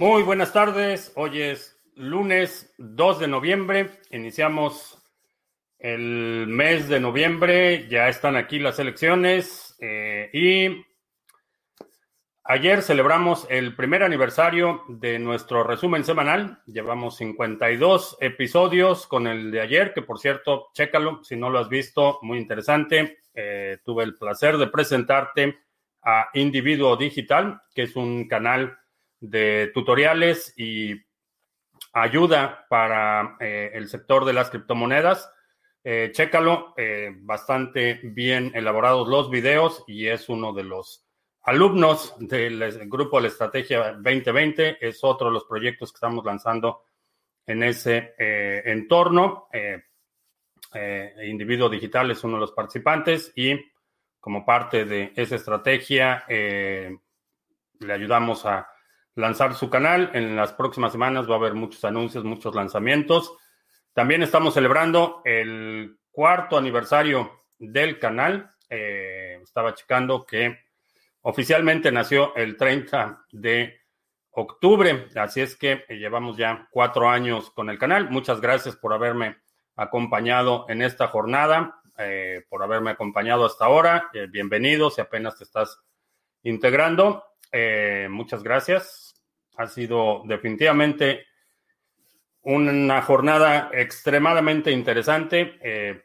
Muy buenas tardes. Hoy es lunes 2 de noviembre. Iniciamos el mes de noviembre. Ya están aquí las elecciones. eh, y ayer celebramos el primer aniversario de nuestro resumen semanal. Llevamos 52 episodios con el de ayer, que por cierto, chécalo si no lo has visto. Muy interesante. Eh, tuve el placer de presentarte a Individuo Digital, que es un canal de tutoriales y ayuda para eh, el sector de las criptomonedas. Eh, chécalo, eh, bastante bien elaborados los videos y es uno de los alumnos del grupo de la Estrategia 2020. Es otro de los proyectos que estamos lanzando en ese entorno. Individuo Digital es uno de los participantes y como parte de esa estrategia le ayudamos a lanzar su canal. En las próximas semanas va a haber muchos anuncios, muchos lanzamientos. También estamos celebrando el cuarto aniversario del canal. Eh, estaba checando que oficialmente nació el 30 de octubre, así es que llevamos ya cuatro años con el canal. Muchas gracias por haberme acompañado en esta jornada, eh, por haberme acompañado hasta ahora. Eh, bienvenido si apenas te estás integrando. Eh, muchas gracias. Ha sido definitivamente una jornada extremadamente interesante, eh,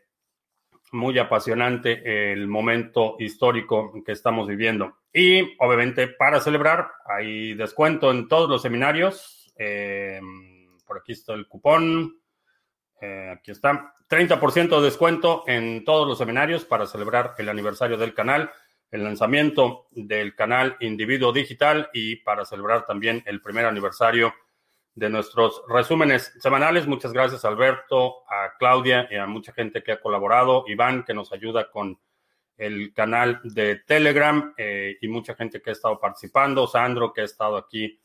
muy apasionante el momento histórico que estamos viviendo. Y obviamente para celebrar hay descuento en todos los seminarios. Eh, por aquí está el cupón. Eh, aquí está. 30% de descuento en todos los seminarios para celebrar el aniversario del canal el lanzamiento del canal Individuo Digital y para celebrar también el primer aniversario de nuestros resúmenes semanales. Muchas gracias Alberto, a Claudia y a mucha gente que ha colaborado, Iván que nos ayuda con el canal de Telegram eh, y mucha gente que ha estado participando, Sandro que ha estado aquí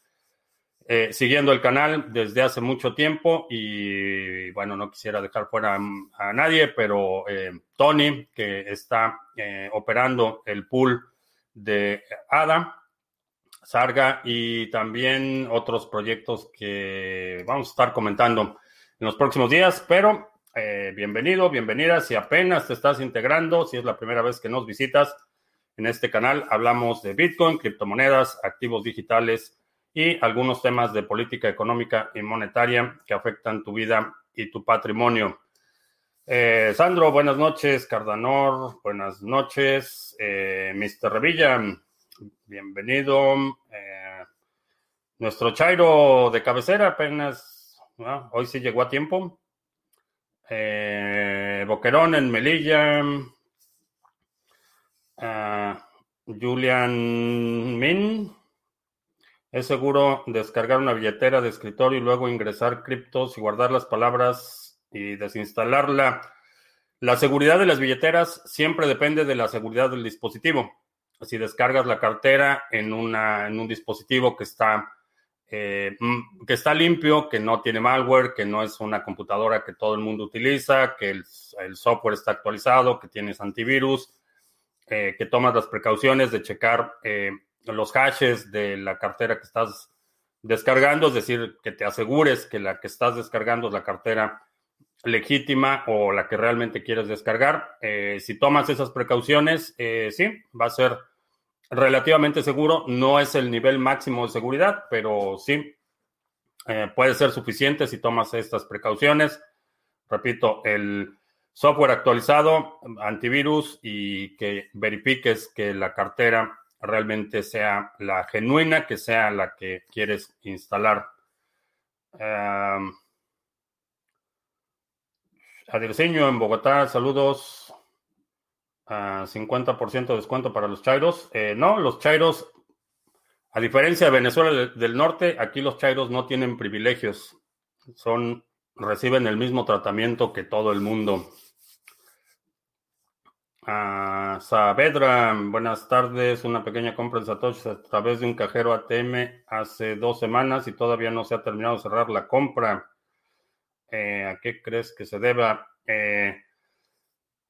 eh, siguiendo el canal desde hace mucho tiempo y bueno, no quisiera dejar fuera a, nadie, pero eh, Tony, que está eh, operando el pool de ADA, Sarga y también otros proyectos que vamos a estar comentando en los próximos días, pero bienvenido, bienvenida, si apenas te estás integrando, si es la primera vez que nos visitas en este canal, hablamos de Bitcoin, criptomonedas, activos digitales, y algunos temas de política económica y monetaria que afectan tu vida y tu patrimonio. Eh, Sandro, buenas noches. Cardanor, buenas noches. Eh, Mr. Revilla, bienvenido. Eh, nuestro Chairo de cabecera apenas, hoy sí llegó a tiempo. Eh, Boquerón en Melilla. Julian Min. Es seguro descargar una billetera de escritorio y luego ingresar criptos y guardar las palabras y desinstalarla. La seguridad de las billeteras siempre depende de la seguridad del dispositivo. Si descargas la cartera en, un dispositivo que está, eh, que está limpio, que no tiene malware, que no es una computadora que todo el mundo utiliza, que el, el software está actualizado, que tienes antivirus, eh, que tomas las precauciones de checar eh, los hashes de la cartera que estás descargando, es decir, que te asegures que la que estás descargando es la cartera legítima o la que realmente quieres descargar. Eh, si tomas esas precauciones, eh, sí, va a ser relativamente seguro. No es el nivel máximo de seguridad, pero sí, eh, puede ser suficiente si tomas estas precauciones. Repito, el software actualizado, antivirus y que verifiques que la cartera realmente sea la genuina, que sea la que quieres instalar. Um, en Bogotá, saludos. Uh, 50% de descuento para los chairos. Eh, no, los chairos, a diferencia de Venezuela del Norte, aquí los chairos no tienen privilegios. Son, reciben el mismo tratamiento que todo el mundo. Uh, Saavedra, buenas tardes. Una pequeña compra en Satoshi a través de un cajero ATM hace dos semanas y todavía no se ha terminado de cerrar la compra. Eh, ¿A qué crees que se deba? Eh,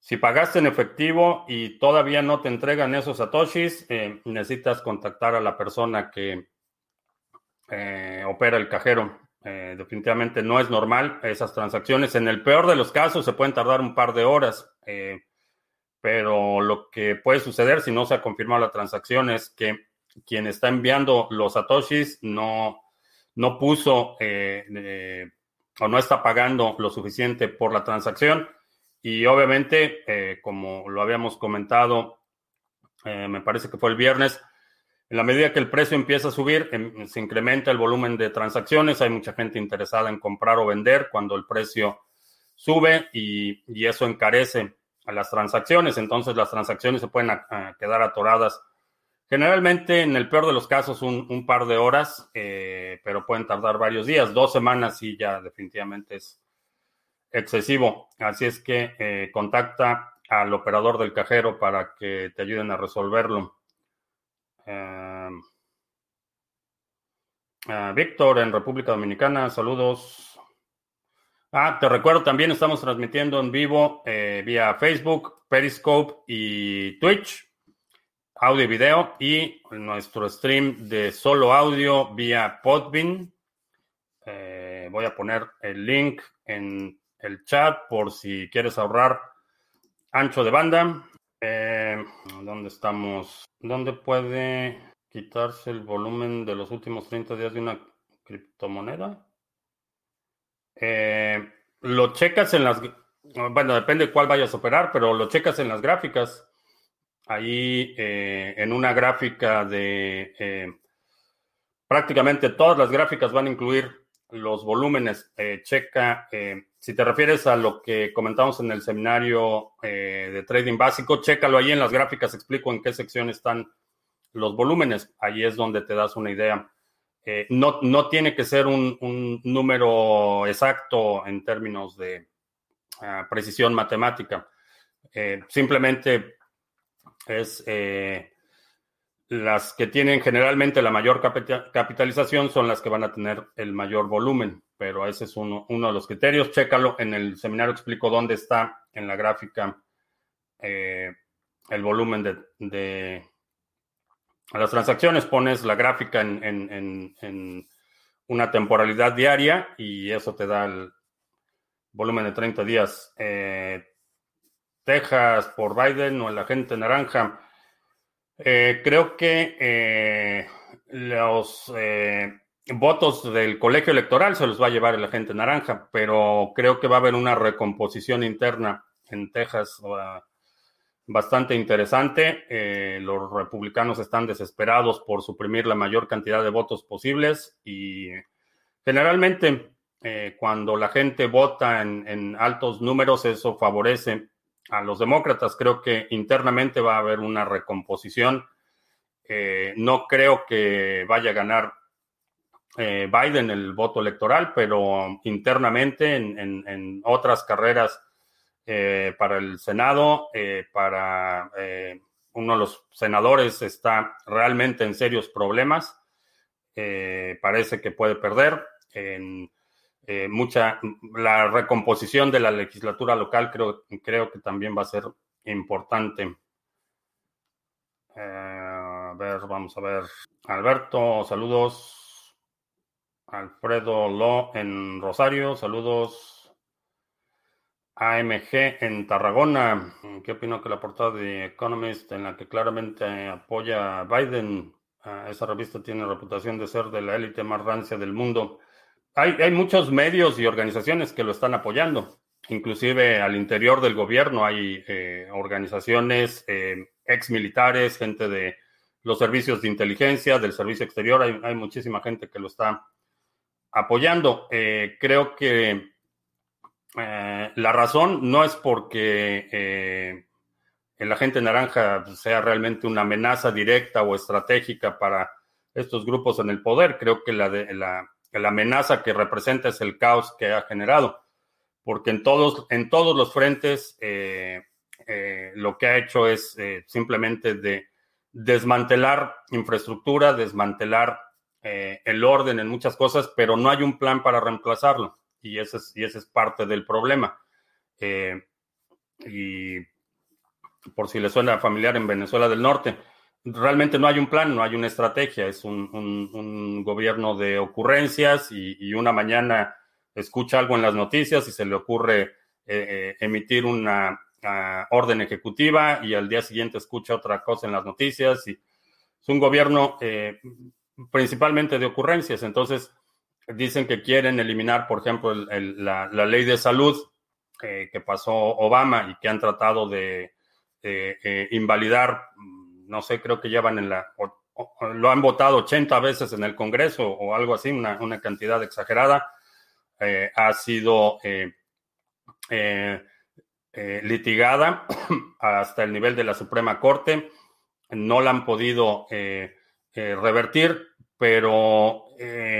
si pagaste en efectivo y todavía no te entregan esos Satoshis, eh, necesitas contactar a la persona que opera el cajero. definitivamente no es normal esas transacciones. En el peor de los casos se pueden tardar un par de horas, pero lo que puede suceder si no se ha confirmado la transacción es que quien está enviando los satoshis no, no puso o no está pagando lo suficiente por la transacción. Y obviamente, eh, como lo habíamos comentado, eh, me parece que fue el viernes, en la medida que el precio empieza a subir, em, se incrementa el volumen de transacciones, hay mucha gente interesada en comprar o vender cuando el precio sube y, eso encarece a las transacciones, entonces las transacciones se pueden quedar atoradas Generalmente, en el peor de los casos, un, par de horas, eh, pero pueden tardar varios días. Dos semanas y ya definitivamente es excesivo. Así es que eh, contacta al operador del cajero para que te ayuden a resolverlo. Em, Víctor, en República Dominicana, saludos. Ah, te recuerdo, también estamos transmitiendo en vivo eh, vía Facebook, Periscope y Twitch audio y video y nuestro stream de solo audio vía Podbean. Eh, voy a poner el link en el chat por si quieres ahorrar ancho de banda. Eh, ¿Dónde estamos? ¿Dónde puede quitarse el volumen de los últimos 30 días de una criptomoneda? Eh, lo checas en las... Bueno, depende de cuál vayas a operar, pero lo checas en las gráficas ahí eh, en una gráfica de eh, prácticamente todas las gráficas van a incluir los volúmenes. Eh, checa, si te refieres a lo que comentamos en el seminario de trading básico, chécalo ahí en las gráficas, explico en qué sección están los volúmenes. Ahí es donde te das una idea. No, no tiene que ser un, número exacto en términos de ah, precisión matemática. simplemente es eh, las que tienen generalmente la mayor capitalización son las que van a tener el mayor volumen, pero ese es uno, de los criterios. Chécalo, en el seminario explico dónde está en la gráfica eh, el volumen de, las transacciones. Pones la gráfica en, una temporalidad diaria y eso te da el volumen de 30 días. Eh, Texas por Biden o el agente naranja. Eh, creo que eh, los eh, votos del colegio electoral se los va a llevar el agente naranja, pero creo que va a haber una recomposición interna en Texas bastante interesante. los republicanos están desesperados por suprimir la mayor cantidad de votos posibles y generalmente cuando la gente vota en altos números eso favorece a los demócratas. Creo que internamente va a haber una recomposición. Eh, no creo que vaya a ganar eh, Biden el voto electoral, pero internamente en, otras carreras eh, para el Senado, para uno de los senadores está realmente en serios problemas. parece que puede perder. En, eh, mucha, la recomposición de la legislatura local creo, creo que también va a ser importante. Eh, a ver, vamos a ver. Alberto, saludos. Alfredo Lo en Rosario, saludos. AMG en Tarragona. ¿Qué opino que la portada de Economist, en la que claramente apoya a Biden, esa revista tiene reputación de ser de la élite más rancia del mundo? Hay, muchos medios y organizaciones que lo están apoyando. Inclusive al interior del gobierno hay eh, organizaciones eh, ex militares, gente de los servicios de inteligencia, del servicio exterior. Hay, muchísima gente que lo está apoyando. Eh, creo que la razón no es porque el agente naranja sea realmente una amenaza directa o estratégica para estos grupos en el poder. Creo que la, amenaza que representa es el caos que ha generado, porque en todos, en todos los frentes eh, eh, lo que ha hecho es eh, simplemente de desmantelar infraestructura, desmantelar el orden en muchas cosas, pero no hay un plan para reemplazarlo. Y ese es, y ese es parte del problema. y por si le suena familiar en Venezuela del Norte, realmente no hay un plan, no hay una estrategia, es un, gobierno de ocurrencias y, una mañana escucha algo en las noticias y se le ocurre eh, eh, emitir una ah, orden ejecutiva y al día siguiente escucha otra cosa en las noticias y es un gobierno eh, principalmente de ocurrencias. Entonces, dicen que quieren eliminar, por ejemplo, la, ley de salud que pasó Obama y que han tratado de invalidar no sé, creo que llevan en la, lo han votado 80 veces en el Congreso o algo así, una, cantidad exagerada. Eh, ha sido eh, eh, litigada hasta el nivel de la Suprema Corte. No la han podido revertir, pero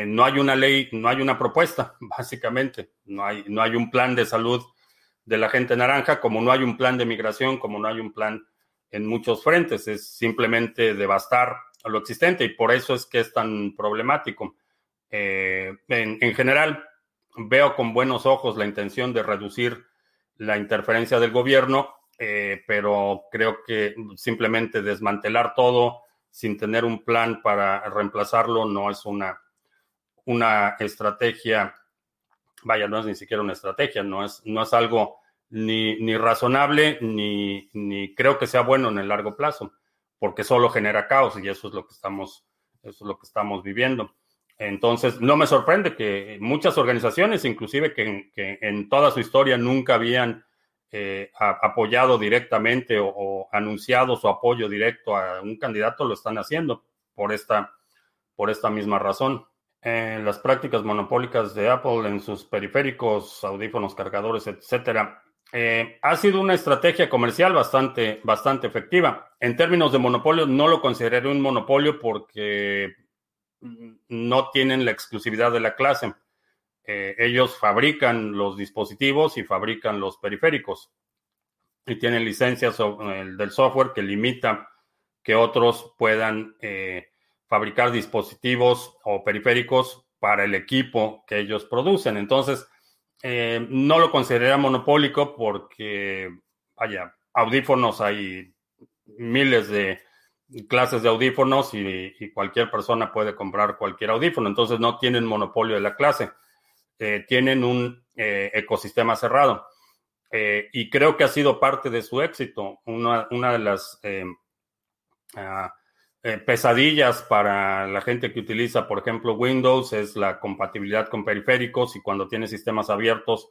no hay una ley, no hay una propuesta, básicamente. No hay, no hay un plan de salud de la gente naranja, como no hay un plan de migración, como no hay un plan en muchos frentes, es simplemente devastar lo existente y por eso es que es tan problemático. Eh, en, general, veo con buenos ojos la intención de reducir la interferencia del gobierno, eh, pero creo que simplemente desmantelar todo sin tener un plan para reemplazarlo no es una, una estrategia, vaya, no es ni siquiera una estrategia, no es, no es algo ni, ni razonable, ni, ni, creo que sea bueno en el largo plazo, porque solo genera caos y eso es lo que estamos, eso es lo que estamos viviendo. Entonces, no me sorprende que muchas organizaciones, inclusive que, en toda su historia nunca habían eh, apoyado directamente o, anunciado su apoyo directo a un candidato, lo están haciendo por esta, por esta misma razón. Las prácticas monopólicas de Apple en sus periféricos, audífonos, cargadores, etcétera, eh, ha sido una estrategia comercial bastante, bastante efectiva. En términos de monopolio, no lo consideraré un monopolio porque no tienen la exclusividad de la clase. Eh, ellos fabrican los dispositivos y fabrican los periféricos y tienen licencias del software que limita que otros puedan eh, fabricar dispositivos o periféricos para el equipo que ellos producen. Entonces, eh, no lo consideraría monopólico porque, vaya, audífonos hay miles de clases de audífonos y, cualquier persona puede comprar cualquier audífono. Entonces no tienen monopolio de la clase. Eh, tienen un eh, ecosistema cerrado. y creo que ha sido parte de su éxito. Una, una de las ah, eh, pesadillas para la gente que utiliza, por ejemplo, Windows es la compatibilidad con periféricos y cuando tienes sistemas abiertos,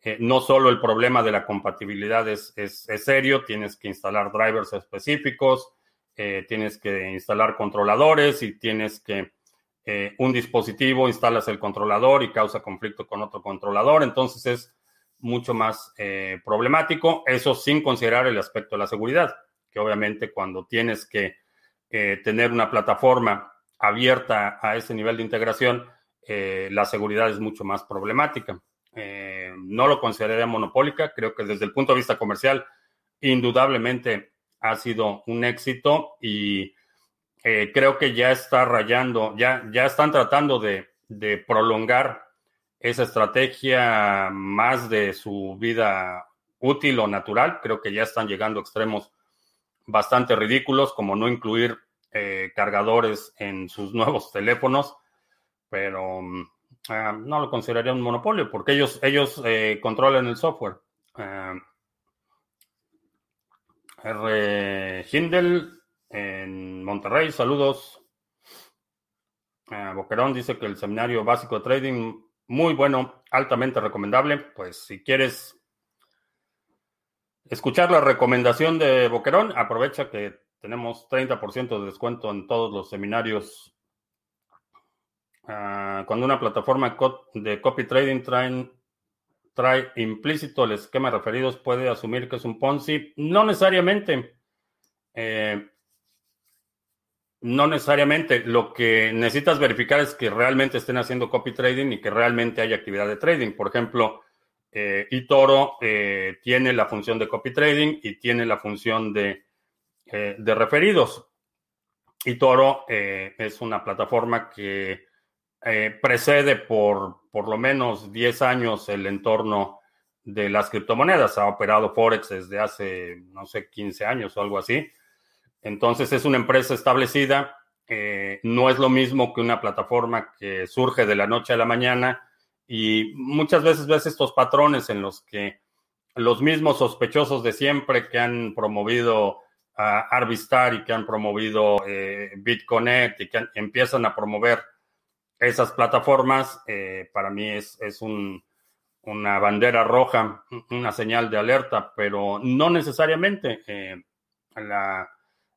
eh, no solo el problema de la compatibilidad es, es, serio, tienes que instalar drivers específicos, eh, tienes que instalar controladores y tienes que un dispositivo instalas el controlador y causa conflicto con otro controlador, entonces es mucho más problemático, eso sin considerar el aspecto de la seguridad, que obviamente cuando tienes que eh, tener una plataforma abierta a ese nivel de integración, eh, la seguridad es mucho más problemática. Eh, no lo consideraría monopólica, creo que desde el punto de vista comercial, indudablemente ha sido un éxito y creo que ya está rayando, ya, ya están tratando de, de prolongar esa estrategia más de su vida útil o natural. Creo que ya están llegando a extremos bastante ridículos, como no incluir eh, cargadores en sus nuevos teléfonos, pero mm, ah, no lo consideraría un monopolio porque ellos, ellos eh, controlan el software. Ah, R. Hindel en Monterrey, saludos. Ah, Boquerón dice que el seminario básico de trading, muy bueno, altamente recomendable. Pues si quieres escuchar la recomendación de Boquerón, aprovecha que tenemos 30% de descuento en todos los seminarios. Ah, cuando una plataforma de copy trading trae, trae implícito el esquema referidos, puede asumir que es un Ponzi. No necesariamente. Eh, no necesariamente. Lo que necesitas verificar es que realmente estén haciendo copy trading y que realmente haya actividad de trading. Por ejemplo, eh, eToro eh, tiene la función de copy trading y tiene la función de, eh, de referidos. eh, es una plataforma que eh, precede por por lo menos 10 años el entorno de las criptomonedas. Ha operado Forex desde hace, no sé, 15 años o algo así. Entonces es una empresa establecida, no es lo mismo que una plataforma que surge de la noche a la mañana y muchas veces ves estos patrones en los que los mismos sospechosos de siempre que han promovido a Arvistar y que han promovido eh, BitConnect y que empiezan a promover esas plataformas, eh, para mí es, una bandera roja, una señal de alerta, pero no necesariamente. Eh,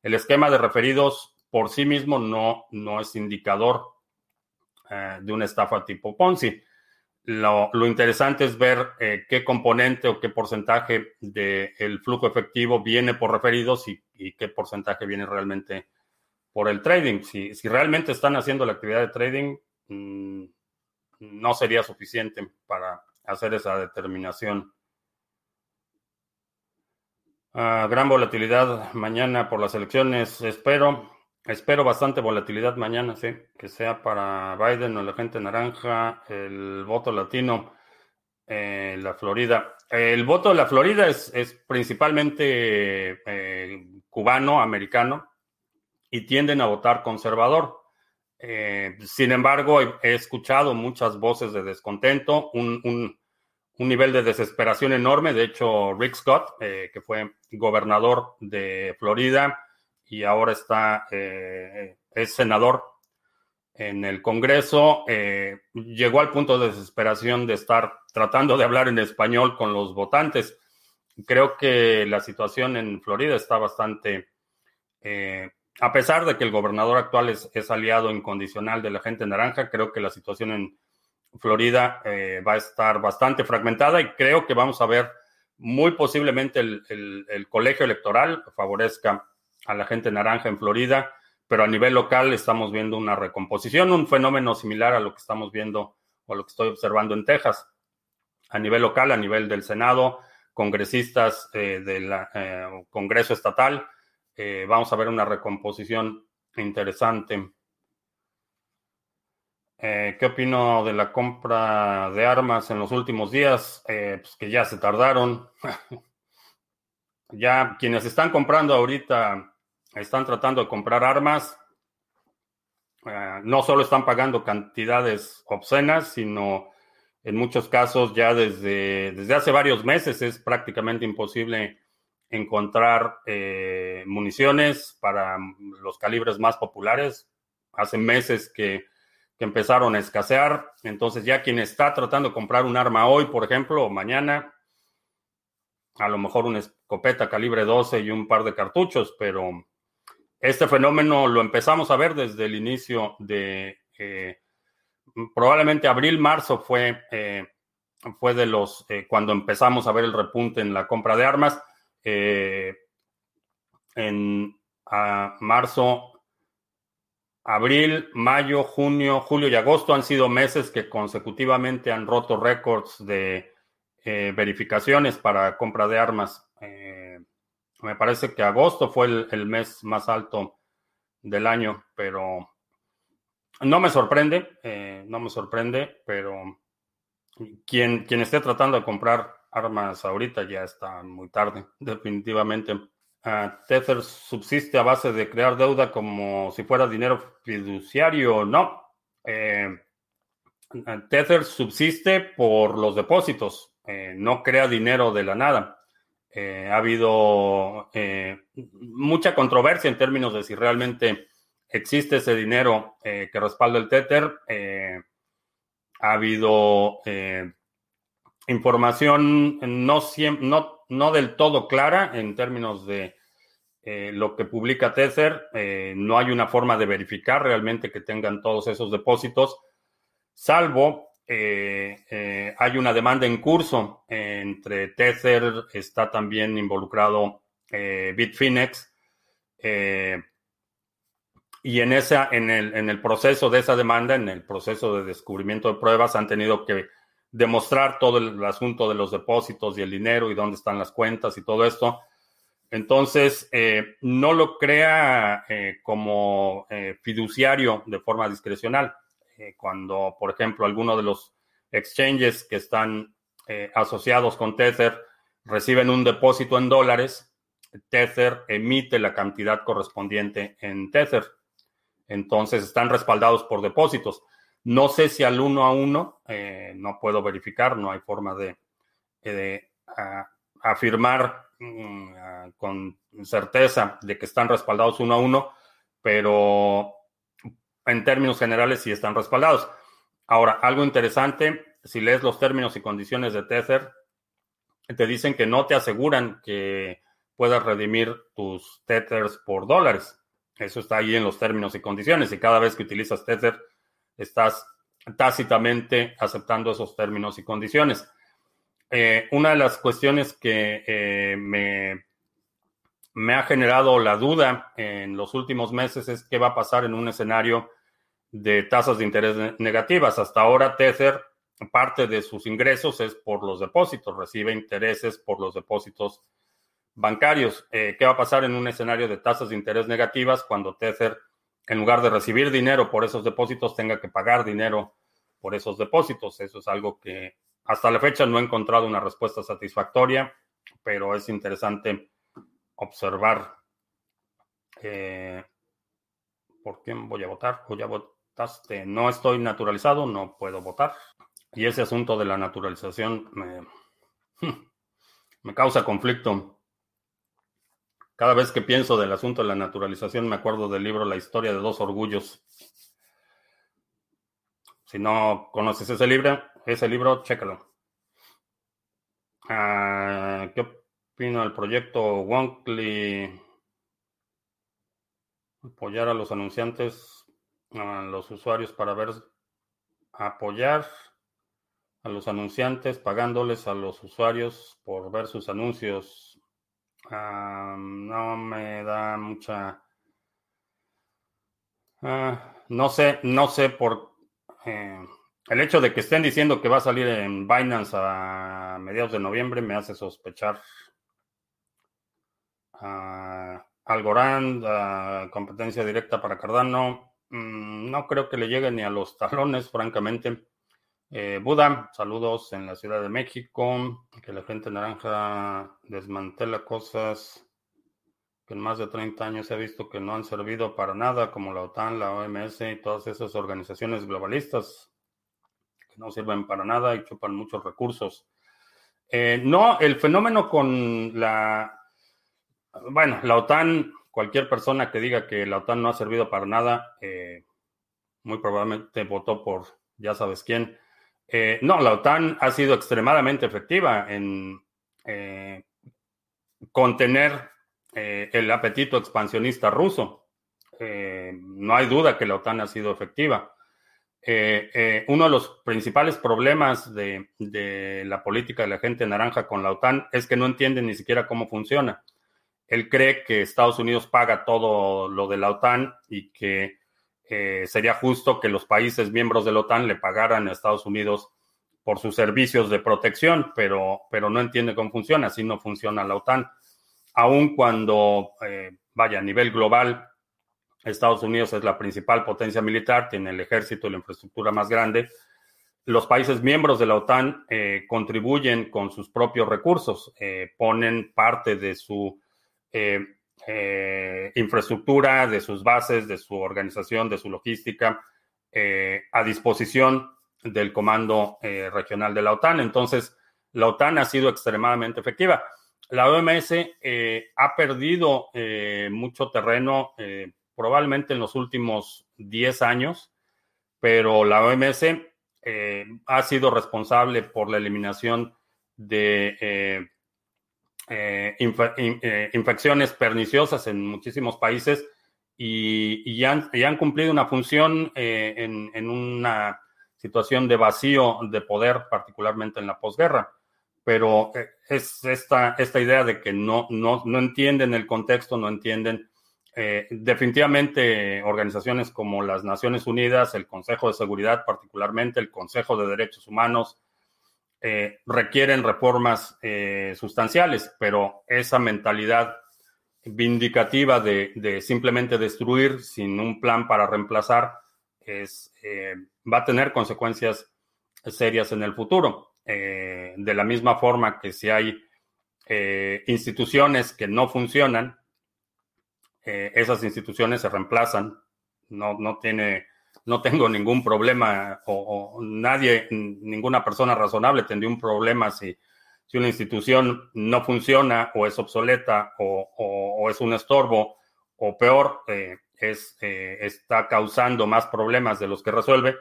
el esquema de referidos por sí mismo no, no es indicador de una estafa tipo Ponzi. Lo, interesante es ver eh, qué componente o qué porcentaje del flujo efectivo viene por referidos y, qué porcentaje viene realmente por el trading. Si, realmente están haciendo la actividad de trading, mm, no sería suficiente para hacer esa determinación. Ah, gran volatilidad mañana por las elecciones, espero. Espero bastante volatilidad mañana, sí, que sea para Biden o la gente naranja, el voto latino, eh, la Florida. El voto de la Florida es, principalmente eh, cubano, americano, y tienden a votar conservador. Eh, sin embargo, he, escuchado muchas voces de descontento, un, un, nivel de desesperación enorme. De hecho, Rick Scott, que fue gobernador de Florida, y ahora está, eh, es senador en el Congreso, eh, llegó al punto de desesperación de estar tratando de hablar en español con los votantes. Creo que la situación en Florida está bastante, eh, a pesar de que el gobernador actual es, aliado incondicional de la gente naranja, creo que la situación en Florida va a estar bastante fragmentada y creo que vamos a ver muy posiblemente el colegio electoral favorezca a la gente naranja en Florida, pero a nivel local estamos viendo una recomposición, un fenómeno similar a lo que estamos viendo o lo que estoy observando en Texas. A nivel local, a nivel del Senado, congresistas eh, del eh, Congreso Estatal, eh, vamos a ver una recomposición interesante. ¿Qué opino de la compra de armas en los últimos días? pues que ya se tardaron. ya quienes están comprando ahorita están tratando de comprar armas. Eh, no solo están pagando cantidades obscenas, sino en muchos casos ya desde, desde hace varios meses es prácticamente imposible encontrar eh, municiones para los calibres más populares. Hace meses que, que, empezaron a escasear. Entonces ya quien está tratando de comprar un arma hoy, por ejemplo, o mañana, a lo mejor una escopeta calibre 12 y un par de cartuchos, pero este fenómeno lo empezamos a ver desde el inicio de, eh, probablemente abril, marzo fue, eh, fue de los, eh, cuando empezamos a ver el repunte en la compra de armas. en marzo, abril, mayo, junio, julio y agosto han sido meses que consecutivamente han roto récords de verificaciones para compra de armas. Me parece que agosto fue el, mes más alto del año, pero no me sorprende, eh, no me sorprende, pero quien, quien esté tratando de comprar armas ahorita ya está muy tarde, definitivamente. Ah, Tether subsiste a base de crear deuda como si fuera dinero fiduciario, no. Eh, Tether subsiste por los depósitos, eh, no crea dinero de la nada. Eh, ha habido eh, mucha controversia en términos de si realmente existe ese dinero eh, que respalda el Tether. ha habido información no, no, no, del todo clara en términos de lo que publica Tether. no hay una forma de verificar realmente que tengan todos esos depósitos, salvo eh, eh, hay una demanda en curso entre Tether, está también involucrado eh, Bitfinex. y en, esa, en, el, en el proceso de esa demanda, en el proceso de descubrimiento de pruebas, han tenido que demostrar todo el asunto de los depósitos y el dinero y dónde están las cuentas y todo esto. Entonces, no lo crea como fiduciario de forma discrecional. Eh, cuando, por ejemplo, algunos de los exchanges que están eh, asociados con Tether reciben un depósito en dólares, Tether emite la cantidad correspondiente en Tether. Entonces están respaldados por depósitos. No sé si al uno a uno, eh, no puedo verificar, no hay forma de, afirmar mm, con certeza de que están respaldados uno a uno, pero en términos generales sí están respaldados. Ahora, algo interesante, si lees los términos y condiciones de Tether, te dicen que no te aseguran que puedas redimir tus Tethers por dólares. Eso está ahí en los términos y condiciones y cada vez que utilizas Tether estás tácitamente aceptando esos términos y condiciones. Eh, una de las cuestiones que eh, me, me, ha generado la duda en los últimos meses es qué va a pasar en un escenario de tasas de interés negativas. Hasta ahora Tether, parte de sus ingresos es por los depósitos, recibe intereses por los depósitos bancarios. Eh, ¿Qué va a pasar en un escenario de tasas de interés negativas cuando Tether, en lugar de recibir dinero por esos depósitos, tenga que pagar dinero por esos depósitos? Eso es algo que hasta la fecha no he encontrado una respuesta satisfactoria, pero es interesante observar eh, por quién voy a votar. O ya votaste. No estoy naturalizado, no puedo votar. Y ese asunto de la naturalización me, me causa conflicto. Cada vez que pienso del asunto de la naturalización, me acuerdo del libro La historia de dos orgullos. Si no conoces ese libro, ese libro, chécalo. Ah, ¿Qué opino del proyecto Wonkly? Apoyar a los anunciantes, a los usuarios para ver, apoyar a los anunciantes pagándoles a los usuarios por ver sus anuncios. Ah, no me da mucha... Ah, no sé, no sé por... Eh, el hecho de que estén diciendo que va a salir en Binance a mediados de noviembre me hace sospechar. Algorand, competencia directa para Cardano. Mm, no creo que le llegue ni a los talones, francamente. Eh, Buda, saludos en la Ciudad de México. Que la gente naranja desmantela cosas que en más de 30 años se ha visto que no han servido para nada, como la OTAN, la OMS y todas esas organizaciones globalistas no sirven para nada y chupan muchos recursos. Eh, no, el fenómeno con la, bueno, la OTAN, cualquier persona que diga que la OTAN no ha servido para nada, eh, muy probablemente votó por ya sabes quién. Eh, no, la OTAN ha sido extremadamente efectiva en contener el apetito expansionista ruso. no hay duda que la OTAN ha sido efectiva. Eh, eh, uno de los principales problemas de, la política de la gente naranja con la OTAN es que no entiende ni siquiera cómo funciona. Él cree que Estados Unidos paga todo lo de la OTAN y que eh, sería justo que los países miembros de la OTAN le pagaran a Estados Unidos por sus servicios de protección, pero, pero no entiende cómo funciona, así no funciona la OTAN. Aun cuando, vaya, a nivel global, Estados Unidos es la principal potencia militar, tiene el ejército y la infraestructura más grande. Los países miembros de la OTAN eh, contribuyen con sus propios recursos, eh, ponen parte de su eh, infraestructura, de sus bases, de su organización, de su logística a disposición del comando regional de la OTAN. Entonces, la OTAN ha sido extremadamente efectiva. La OMS ha perdido mucho terreno probablemente en los últimos 10 años, pero la OMS eh, ha sido responsable por la eliminación de eh, eh, infecciones perniciosas en muchísimos países y, han, cumplido una función en, una situación de vacío de poder, particularmente en la posguerra. Pero es esta, esta idea de que no, no, no entienden el contexto, no entienden eh, definitivamente organizaciones como las Naciones Unidas, el Consejo de Seguridad, particularmente el Consejo de Derechos Humanos, eh, requieren reformas eh, sustanciales, pero esa mentalidad vindicativa de, simplemente destruir sin un plan para reemplazar es, va a tener consecuencias serias en el futuro. de la misma forma que si hay instituciones que no funcionan, esas instituciones se reemplazan. No, no tiene no tengo ningún problema o, nadie, ninguna persona razonable tendría un problema si, si una institución no funciona o es obsoleta o, es un estorbo o peor, eh, es, eh, está causando más problemas de los que resuelve.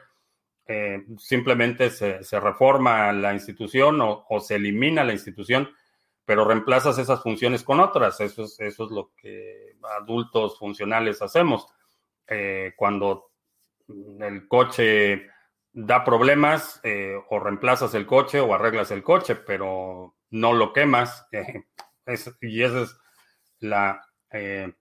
Eh, simplemente se, reforma la institución o, se elimina la institución, pero reemplazas esas funciones con otras. Eso es, eso es lo que adultos funcionales hacemos. cuando el coche da problemas, eh, o reemplazas el coche o arreglas el coche, pero no lo quemas. y ese es eh,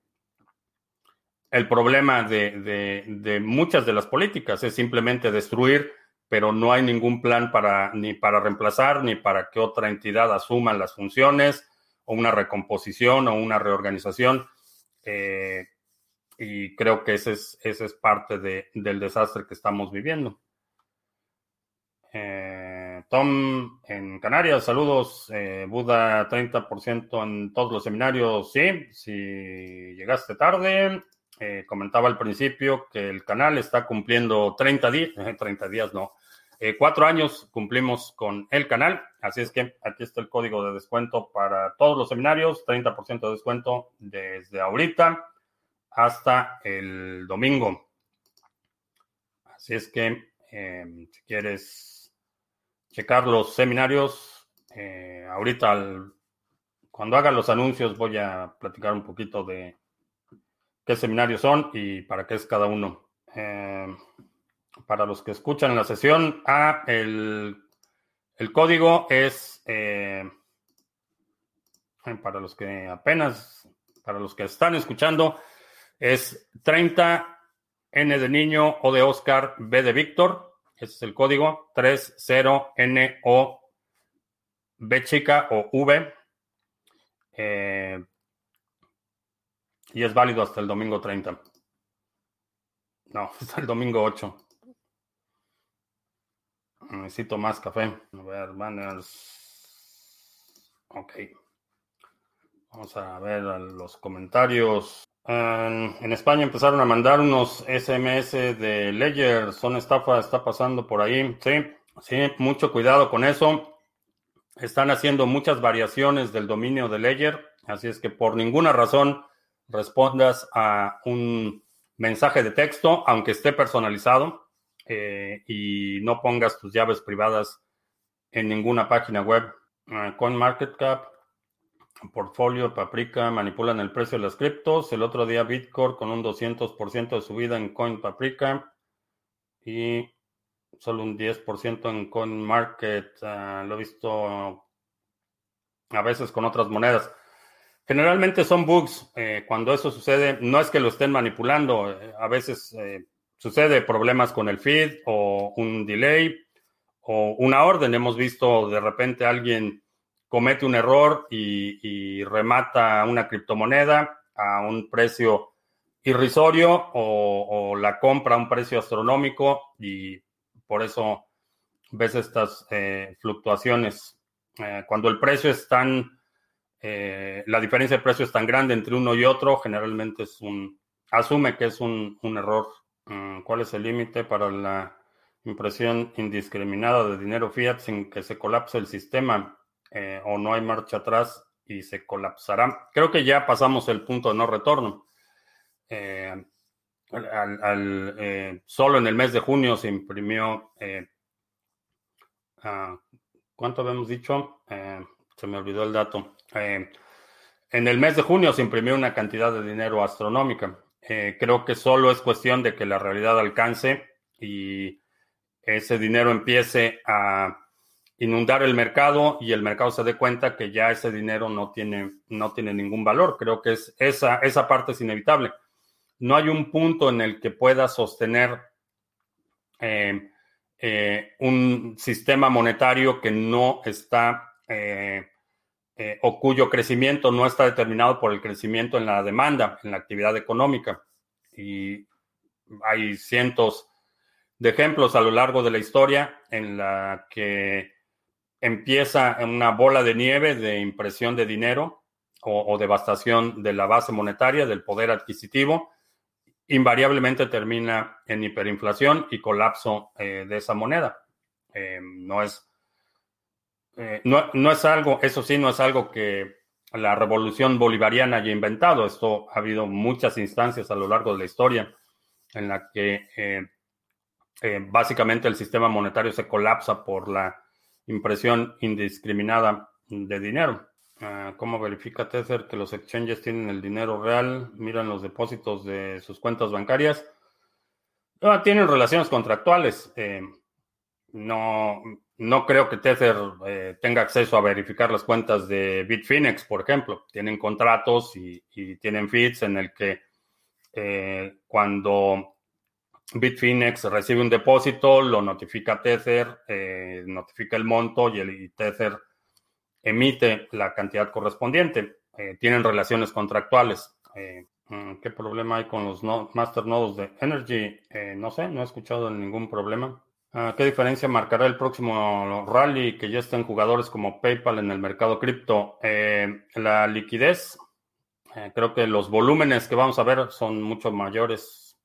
el problema de, muchas de las políticas, es simplemente destruir, pero no hay ningún plan para ni para reemplazar ni para que otra entidad asuma las funciones o una recomposición o una reorganización. Eh, y creo que ese es, ese es parte del desastre que estamos viviendo. Eh, Tom en Canarias, saludos. Eh, Buda 30% en todos los seminarios. Sí, si llegaste tarde, eh, comentaba al principio que el canal está cumpliendo 30 días, 30 días no, cuatro años cumplimos con el canal. Así es que aquí está el código de descuento para todos los seminarios, 30% de descuento desde ahorita hasta el domingo. Así es que em, si quieres checar los seminarios, eh, ahorita cuando haga los anuncios voy a platicar un poquito de qué seminarios son y para qué es cada uno. Em, para los que escuchan la sesión, ah, el, el código es eh, para los que apenas, para los que están escuchando, es 30 N de niño, O de Oscar, B de Víctor. Ese es el código. 30 N O B chica o V. Eh, y es válido hasta el domingo 30. No, hasta el domingo 8. Necesito más café. A ver, banners. Ok. Vamos a ver los comentarios. En, España empezaron a mandar unos SMS de Ledger, son estafa, está pasando por ahí. Sí, sí, mucho cuidado con eso. Están haciendo muchas variaciones del dominio de Ledger, así es que por ninguna razón respondas a un mensaje de texto, aunque esté personalizado, eh, y no pongas tus llaves privadas en ninguna página web. Uh, CoinMarketCap portfolio, Paprika, manipulan el precio de las criptos. El otro día Bitcoin con un 200% de subida en Coin Paprika y solo un 10% en Coin Market. Ah, lo he visto a veces con otras monedas. Generalmente son bugs. Eh, cuando eso sucede, no es que lo estén manipulando. Eh, a veces eh, sucede problemas con el feed o un delay o una orden. Hemos visto de repente alguien comete un error y, remata una criptomoneda a un precio irrisorio o, la compra a un precio astronómico y por eso ves estas eh, fluctuaciones. Eh, cuando el precio es tan, eh, la diferencia de precio es tan grande entre uno y otro, generalmente es un, asume que es un, un error. Mm, ¿Cuál es el límite para la impresión indiscriminada de dinero fiat sin que se colapse el sistema? Eh, o no hay marcha atrás y se colapsará. Creo que ya pasamos el punto de no retorno. Eh, eh, solo en el mes de junio se imprimió, ah, ¿cuánto habíamos dicho? se me olvidó el dato. en el mes de junio se imprimió una cantidad de dinero astronómica. creo que solo es cuestión de que la realidad alcance y ese dinero empiece a inundar el mercado y el mercado se dé cuenta que ya ese dinero no tiene, no tiene ningún valor. Creo que es, esa, esa parte es inevitable. No hay un punto en el que pueda sostener eh, eh, un sistema monetario que no está eh, o cuyo crecimiento no está determinado por el crecimiento en la demanda, en la actividad económica. Y hay cientos de ejemplos a lo largo de la historia en la que empieza una bola de nieve de impresión de dinero o, devastación de la base monetaria, del poder adquisitivo, invariablemente termina en hiperinflación y colapso eh, de esa moneda. Eh, no es no, no, es algo, eso sí, no es algo que la revolución bolivariana haya inventado. Esto ha habido muchas instancias a lo largo de la historia en la que eh, eh, básicamente el sistema monetario se colapsa por la impresión indiscriminada de dinero. Ah, ¿Cómo verifica Tether que los exchanges tienen el dinero real? Miran los depósitos de sus cuentas bancarias. Ah, tienen relaciones contractuales. Eh, no, no creo que Tether tenga acceso a verificar las cuentas de Bitfinex, por ejemplo. Tienen contratos y, y tienen feeds en el que eh, cuando Bitfinex recibe un depósito, lo notifica Tether, eh, notifica el monto y, el, Tether emite la cantidad correspondiente. Eh, tienen relaciones contractuales. Mm, ¿Qué problema hay con los master nodos de Energy? no sé, no he escuchado ningún problema. Ah, ¿Qué diferencia marcará el próximo rally que ya estén jugadores como PayPal en el mercado cripto? la liquidez eh, creo que los volúmenes que vamos a ver son mucho mayores.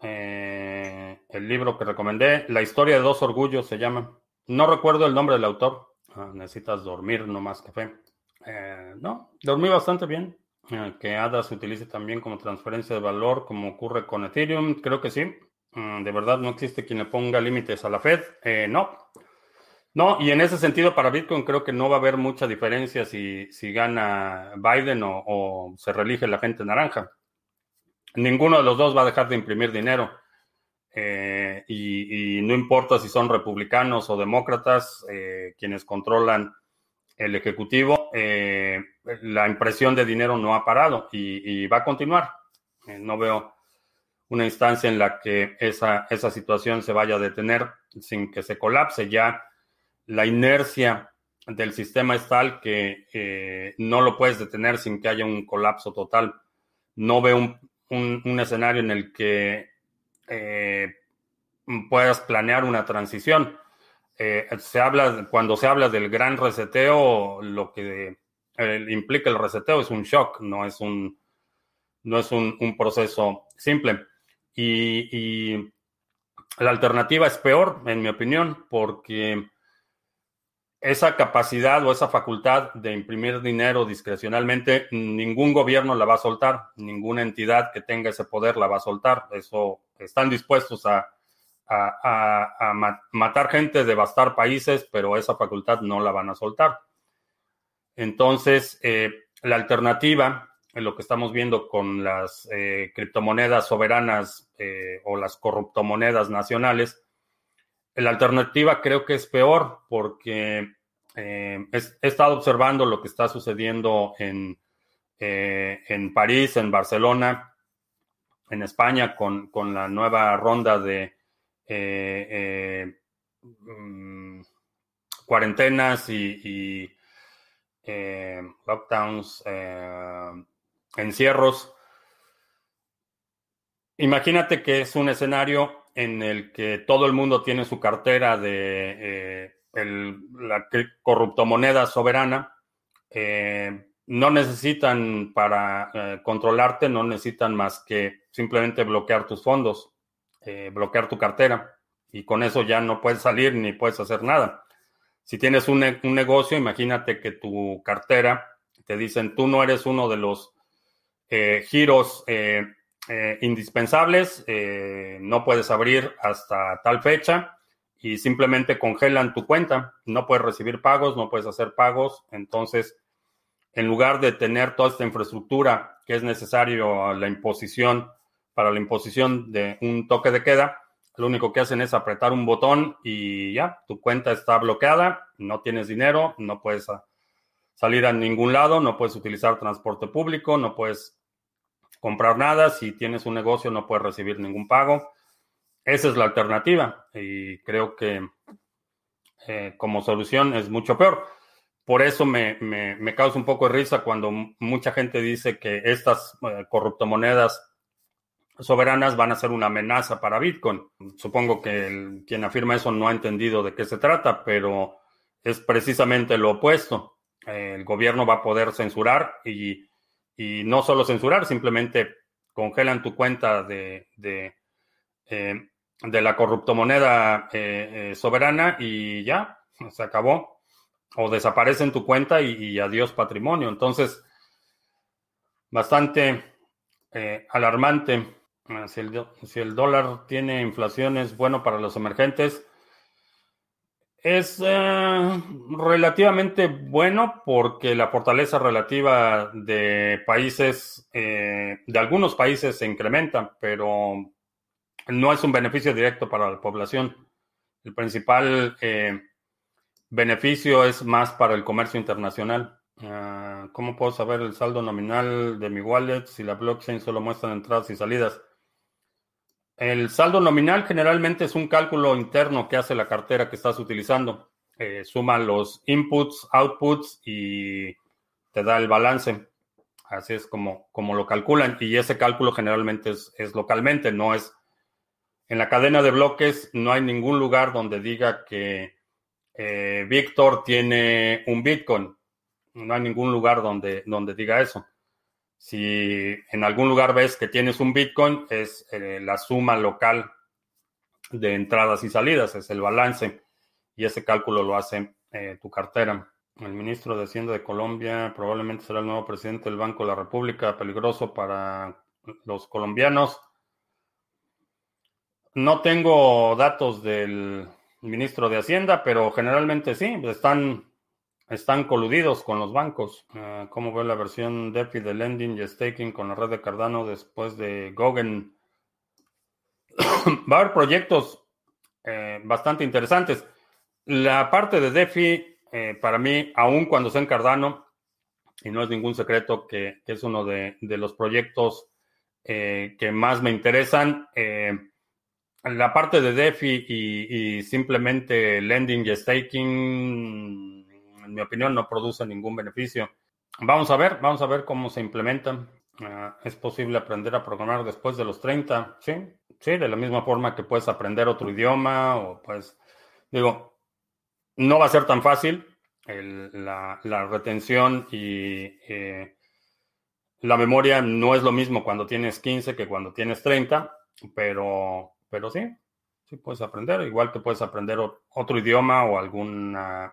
Eh, el libro que recomendé, La historia de dos orgullos se llama. No recuerdo el nombre del autor. Ah, necesitas dormir, no más café. Eh, no, dormí bastante bien. que ADA se utilice también como transferencia de valor, como ocurre con Ethereum. Creo que sí. Mm, de verdad no existe quien le ponga límites a la Fed. no. No, y en ese sentido para Bitcoin creo que no va a haber mucha diferencia si, si gana Biden o, se reelige la gente naranja. Ninguno de los dos va a dejar de imprimir dinero. Eh, y, no importa si son republicanos o demócratas eh, quienes controlan el Ejecutivo, eh, la impresión de dinero no ha parado y, va a continuar. no veo una instancia en la que esa, esa situación se vaya a detener sin que se colapse. Ya la inercia del sistema es tal que eh, no lo puedes detener sin que haya un colapso total. No veo un, escenario en el que eh, puedas planear una transición. Eh, se habla, cuando se habla del gran reseteo, lo que implica el reseteo es un shock, no es un, no es un, proceso simple. y la alternativa es peor, en mi opinión, porque esa capacidad o esa facultad de imprimir dinero discrecionalmente, ningún gobierno la va a soltar, ninguna entidad que tenga ese poder la va a soltar. Eso están dispuestos a, matar gente, devastar países, pero esa facultad no la van a soltar. Entonces, eh, la alternativa, en lo que estamos viendo con las eh, criptomonedas soberanas eh, o las corruptomonedas nacionales, la alternativa creo que es peor porque he, estado observando lo que está sucediendo en, en París, en Barcelona, en España, con, la nueva ronda de eh, mm, cuarentenas y, y lockdowns, encierros. Imagínate que es un escenario en el que todo el mundo tiene su cartera de eh, la corruptomoneda soberana. Eh, no necesitan para eh, controlarte, no necesitan más que simplemente bloquear tus fondos, bloquear tu cartera y con eso ya no puedes salir ni puedes hacer nada. Si tienes un, un negocio, imagínate que tu cartera te dicen tú no eres uno de los giros eh, indispensables, eh, no puedes abrir hasta tal fecha y simplemente congelan tu cuenta. No puedes recibir pagos, no puedes hacer pagos. Entonces, en lugar de tener toda esta infraestructura que es necesario la imposición, para la imposición de un toque de queda, lo único que hacen es apretar un botón y ya, tu cuenta está bloqueada, no tienes dinero, no puedes salir a ningún lado, no puedes utilizar transporte público, no puedes comprar nada, si tienes un negocio no puedes recibir ningún pago. Esa es la alternativa y creo que eh, como solución es mucho peor. Por eso me, causa un poco de risa cuando mucha gente dice que estas eh, corruptomonedas soberanas van a ser una amenaza para Bitcoin. Supongo que quien afirma eso no ha entendido de qué se trata, pero es precisamente lo opuesto. El gobierno va a poder censurar y, no solo censurar, simplemente congelan tu cuenta de, de, eh, la corruptomoneda eh, eh, soberana y ya, se acabó. O desaparece en tu cuenta y, adiós patrimonio. Entonces, bastante alarmante. Ah, si el, dólar tiene inflación, es bueno para los emergentes. Es eh, relativamente bueno porque la fortaleza relativa de países, eh, de algunos países se incrementa, pero no es un beneficio directo para la población. El principal eh, beneficio es más para el comercio internacional. Ah, ¿Cómo puedo saber el saldo nominal de mi wallet si la blockchain solo muestra entradas y salidas? El saldo nominal generalmente es un cálculo interno que hace la cartera que estás utilizando. Eh, suma los inputs, outputs y te da el balance. Así es como, como lo calculan. Y ese cálculo generalmente es, localmente, no es en la cadena de bloques. No hay ningún lugar donde diga que eh, Víctor tiene un Bitcoin. No hay ningún lugar donde, donde diga eso. Si en algún lugar ves que tienes un Bitcoin, es eh, la suma local de entradas y salidas, es el balance. Y ese cálculo lo hace eh, tu cartera. El ministro de Hacienda de Colombia probablemente será el nuevo presidente del Banco de la República, peligroso para los colombianos. No tengo datos del ministro de Hacienda, pero generalmente sí, están están coludidos con los bancos. Uh, ¿Cómo ve la versión DeFi de lending y staking con la red de Cardano después de Gogen? Va a haber proyectos eh, bastante interesantes. La parte de DeFi, eh, para mí, aun cuando sea en Cardano, y no es ningún secreto que, es uno de, los proyectos eh, que más me interesan, la parte de DeFi y, simplemente lending y staking en mi opinión, no produce ningún beneficio. Vamos a ver, vamos a ver cómo se implementan. Ah, ¿Es posible aprender a programar después de los 30? Sí, sí, de la misma forma que puedes aprender otro idioma o pues, digo, no va a ser tan fácil. la, retención y eh, la memoria no es lo mismo cuando tienes 15 que cuando tienes 30, pero, pero sí, sí puedes aprender, igual que puedes aprender otro idioma o alguna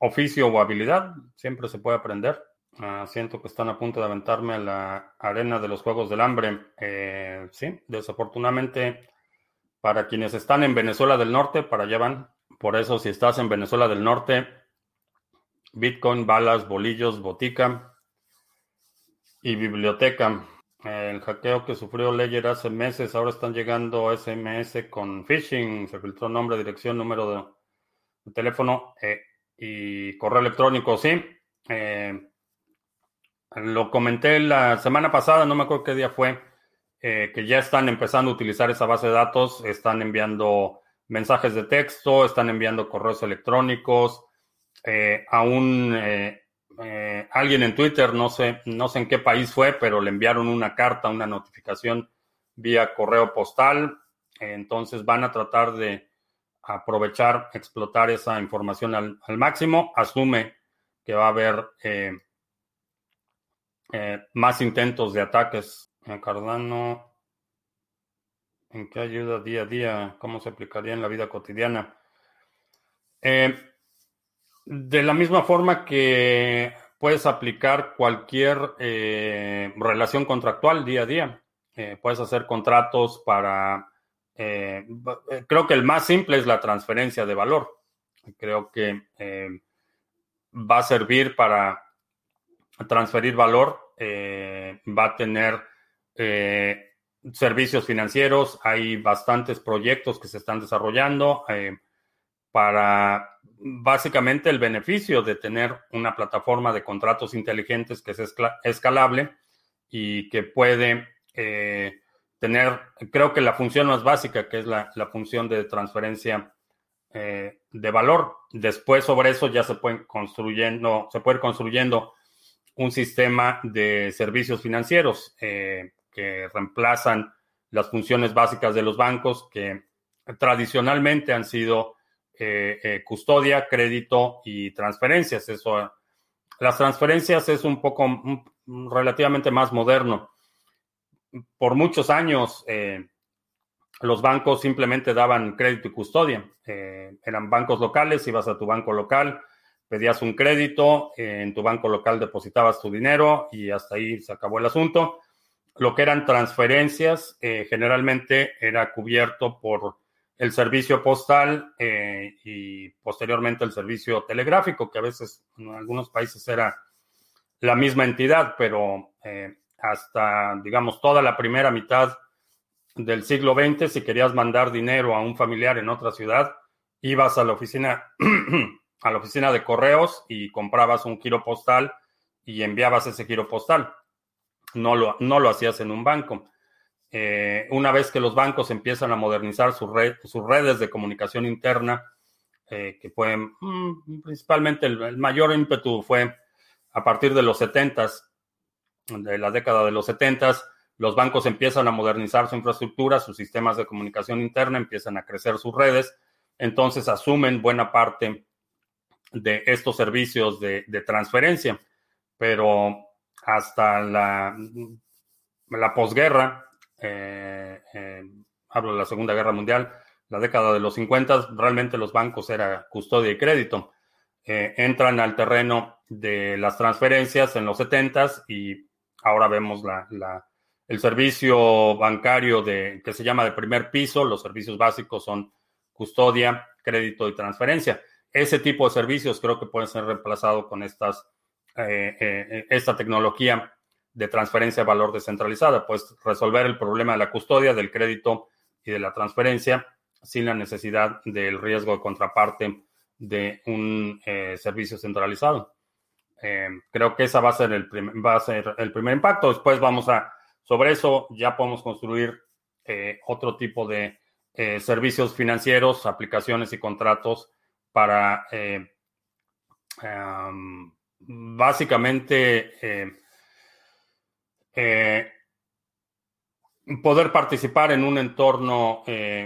oficio o habilidad, siempre se puede aprender. Ah, siento que están a punto de aventarme a la arena de los Juegos del Hambre. Eh, sí, desafortunadamente, para quienes están en Venezuela del Norte, para allá van. Por eso, si estás en Venezuela del Norte, Bitcoin, balas, bolillos, botica y biblioteca. El hackeo que sufrió Ledger hace meses, ahora están llegando SMS con phishing. Se filtró nombre, dirección, número de, teléfono. Eh, y correo electrónico, sí. Eh, lo comenté la semana pasada, no me acuerdo qué día fue, eh, que ya están empezando a utilizar esa base de datos, están enviando mensajes de texto, están enviando correos electrónicos, eh, alguien en Twitter, no sé, no sé en qué país fue, pero le enviaron una carta, una notificación vía correo postal. entonces van a tratar de aprovechar, explotar esa información al, máximo, asume que va a haber eh, eh, más intentos de ataques. Cardano, ¿en qué ayuda día a día? ¿Cómo se aplicaría en la vida cotidiana? Eh, de la misma forma que puedes aplicar cualquier relación contractual día a día. puedes hacer contratos para eh, eh, creo que el más simple es la transferencia de valor. Creo que eh, va a servir para transferir valor, va a tener servicios financieros, hay bastantes proyectos que se están desarrollando para básicamente el beneficio de tener una plataforma de contratos inteligentes que es escalable y que puede tener, creo que la función más básica, que es la, función de transferencia eh, de valor. Después sobre eso ya se pueden construyendo, se puede construyendo un sistema de servicios financieros eh, que reemplazan las funciones básicas de los bancos que tradicionalmente han sido custodia, crédito y transferencias. Eso, las transferencias es un poco relativamente más moderno. Por muchos años, los bancos simplemente daban crédito y custodia. Eh, eran bancos locales, ibas a tu banco local, pedías un crédito, eh, en tu banco local depositabas tu dinero y hasta ahí se acabó el asunto. Lo que eran transferencias eh, generalmente era cubierto por el servicio postal y posteriormente el servicio telegráfico, que a veces en algunos países era la misma entidad, pero hasta, digamos, toda la primera mitad del siglo XX, si querías mandar dinero a un familiar en otra ciudad, ibas a la oficina, a la oficina de correos y comprabas un giro postal y enviabas ese giro postal. No lo, no lo hacías en un banco. Eh, una vez que los bancos empiezan a modernizar sus redes de comunicación interna, eh, que fue mm, principalmente el, el, mayor ímpetu fue a partir de los 70 de la década de los 70 los bancos empiezan a modernizar su infraestructura, sus sistemas de comunicación interna, empiezan a crecer sus redes, entonces asumen buena parte de estos servicios de, transferencia. Pero hasta la, la posguerra, eh, eh, hablo de la Segunda Guerra Mundial, la década de los 50, realmente los bancos era custodia y crédito. Eh, entran al terreno de las transferencias en los 70 y ahora vemos la, el servicio bancario de, que se llama de primer piso, los servicios básicos son custodia, crédito y transferencia. Ese tipo de servicios creo que pueden ser reemplazados con estas, esta tecnología de transferencia de valor descentralizada, pues resolver el problema de la custodia, del crédito y de la transferencia sin la necesidad del riesgo de contraparte de un eh, servicio centralizado. creo que esa va a ser el va a ser el primer impacto. Después vamos a sobre eso ya podemos construir eh, otro tipo de eh, servicios financieros, aplicaciones y contratos para eh, básicamente poder participar en un entorno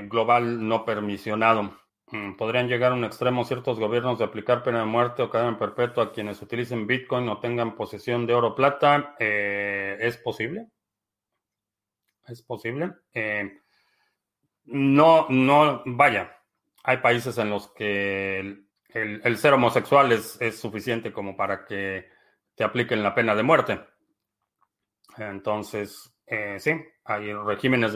global no permisionado. Mm, podrían llegar a un extremo ciertos gobiernos de aplicar pena de muerte o cadena perpetua a quienes utilicen Bitcoin o tengan posesión de oro o plata. ¿Es posible? es posible. Eh, no, no, vaya, hay países en los que el, ser homosexual es, suficiente como para que te apliquen la pena de muerte. Entonces, eh, sí, hay regímenes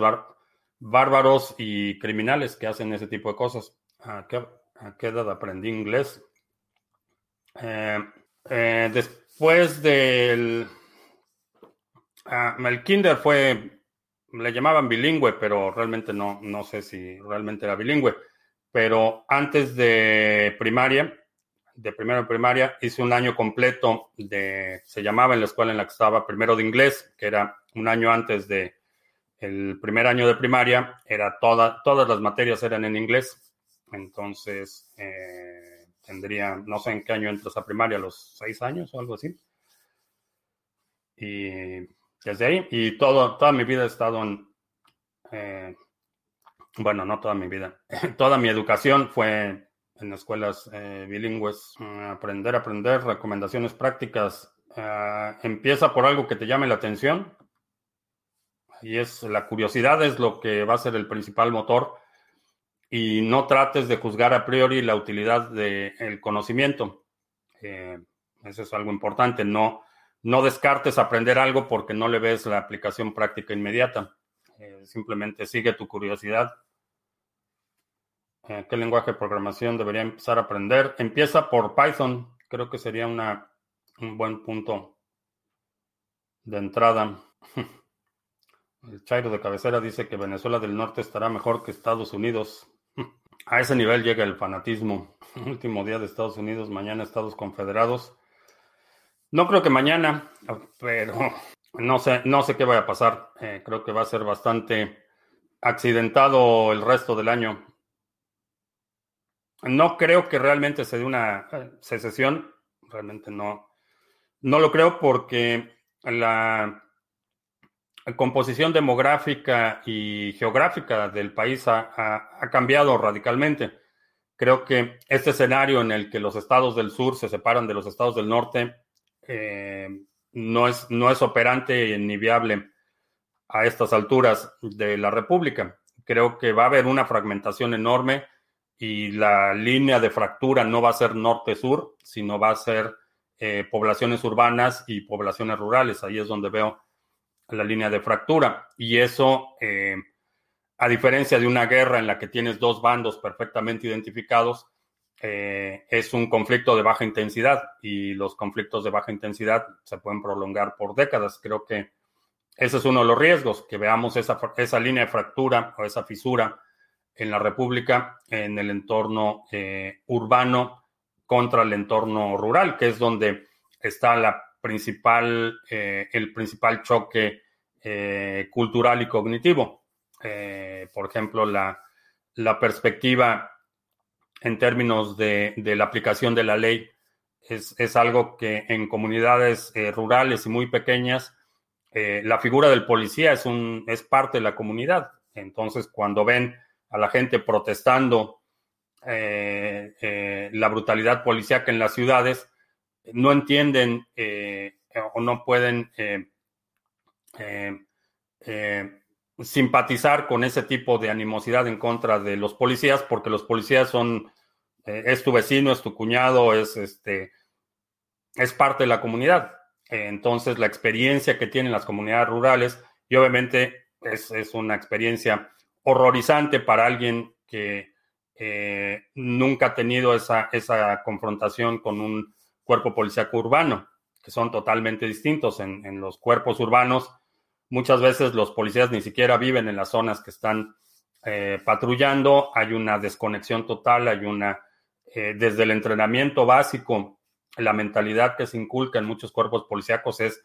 bárbaros y criminales que hacen ese tipo de cosas. ¿A qué, edad aprendí inglés? Eh, después del... Ah, el kinder fue le llamaban bilingüe, pero realmente no, no sé si realmente era bilingüe. Pero antes de primaria, de primero de primaria, hice un año completo de, se llamaba en la escuela en la que estaba, primero de inglés, que era un año antes de el primer año de primaria, era toda, todas las materias eran en inglés. Entonces, eh, tendría, no sé en qué año entras a primaria, los seis años o algo así. Y desde ahí. Y todo, toda mi vida he estado en, eh, bueno, no toda mi vida, toda mi educación fue en escuelas eh, bilingües. Mm, aprender, aprender, recomendaciones prácticas. Eh, empieza por algo que te llame la atención. Y es la curiosidad es lo que va a ser el principal motor. Y no trates de juzgar a priori la utilidad del conocimiento. eso es algo importante. No, no descartes aprender algo porque no le ves la aplicación práctica inmediata. Eh, simplemente sigue tu curiosidad. Eh, ¿Qué lenguaje de programación debería empezar a aprender? Empieza por Python. Creo que sería un buen punto de entrada. El Chairo de cabecera dice que Venezuela del Norte estará mejor que Estados Unidos. A ese nivel llega el fanatismo. Último día de Estados Unidos, mañana Estados Confederados. No creo que mañana, pero no sé, no sé qué va a pasar. Eh, creo que va a ser bastante accidentado el resto del año. No creo que realmente se dé una eh, secesión. Realmente no. No lo creo porque la, composición demográfica y geográfica del país ha, cambiado radicalmente. Creo que este escenario en el que los estados del sur se separan de los estados del norte eh, no, es, no es operante ni viable a estas alturas de la República. Creo que va a haber una fragmentación enorme y la línea de fractura no va a ser norte-sur, sino va a ser eh, poblaciones urbanas y poblaciones rurales. Ahí es donde veo la línea de fractura. Y eso, eh, a diferencia de una guerra en la que tienes dos bandos perfectamente identificados, eh, es un conflicto de baja intensidad y los conflictos de baja intensidad se pueden prolongar por décadas. Creo que ese es uno de los riesgos, que veamos esa, esa línea de fractura o esa fisura en la República en el entorno eh, urbano contra el entorno rural, que es donde está la principal, eh, el principal choque eh, cultural y cognitivo. por ejemplo, la, perspectiva en términos de, la aplicación de la ley es, algo que en comunidades rurales y muy pequeñas, la figura del policía es, un, es parte de la comunidad. Entonces, cuando ven a la gente protestando eh, eh, la brutalidad policíaca en las ciudades, no entienden eh, o no pueden simpatizar con ese tipo de animosidad en contra de los policías, porque los policías son, es tu vecino, es tu cuñado, es este, es parte de la comunidad. entonces, la experiencia que tienen las comunidades rurales, y obviamente es, es una experiencia horrorizante para alguien que eh, nunca ha tenido esa, esa confrontación con un cuerpo policíaco urbano, que son totalmente distintos. En, los cuerpos urbanos, muchas veces los policías ni siquiera viven en las zonas que están eh, patrullando, hay una desconexión total, hay una, eh, desde el entrenamiento básico, la mentalidad que se inculca en muchos cuerpos policíacos es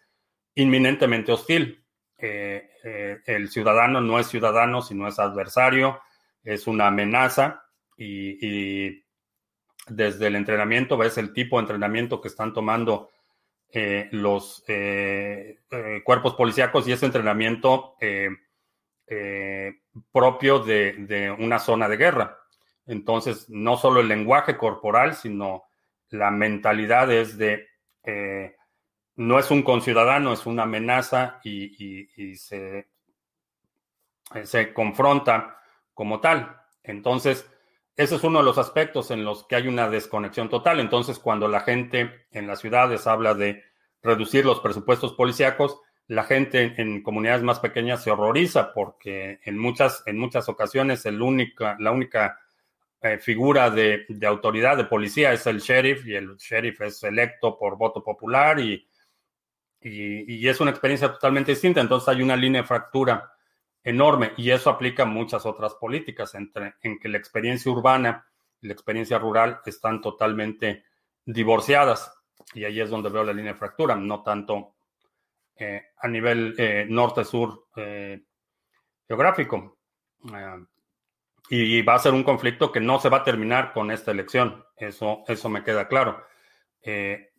inminentemente hostil. Eh, el ciudadano no es ciudadano, sino es adversario, es una amenaza y, desde el entrenamiento ves el tipo de entrenamiento que están tomando eh, los eh, cuerpos policíacos y ese entrenamiento propio de, una zona de guerra. Entonces, no solo el lenguaje corporal, sino la mentalidad es de no es un conciudadano, es una amenaza y, se, se, confronta como tal. Entonces, ese es uno de los aspectos en los que hay una desconexión total. Entonces, cuando la gente en las ciudades habla de reducir los presupuestos policíacos, la gente en, comunidades más pequeñas se horroriza porque en muchas, en muchas ocasiones el única, la única eh, figura de, de, autoridad de policía es el sheriff y el sheriff es electo por voto popular y y, es una experiencia totalmente distinta. Entonces hay una línea de fractura enorme y eso aplica muchas otras políticas, entre, en que la experiencia urbana y la experiencia rural están totalmente divorciadas. Y ahí es donde veo la línea de fractura, no tanto eh, a nivel eh, norte-sur eh, geográfico. y va a ser un conflicto que no se va a terminar con esta elección. Eso, eso me queda claro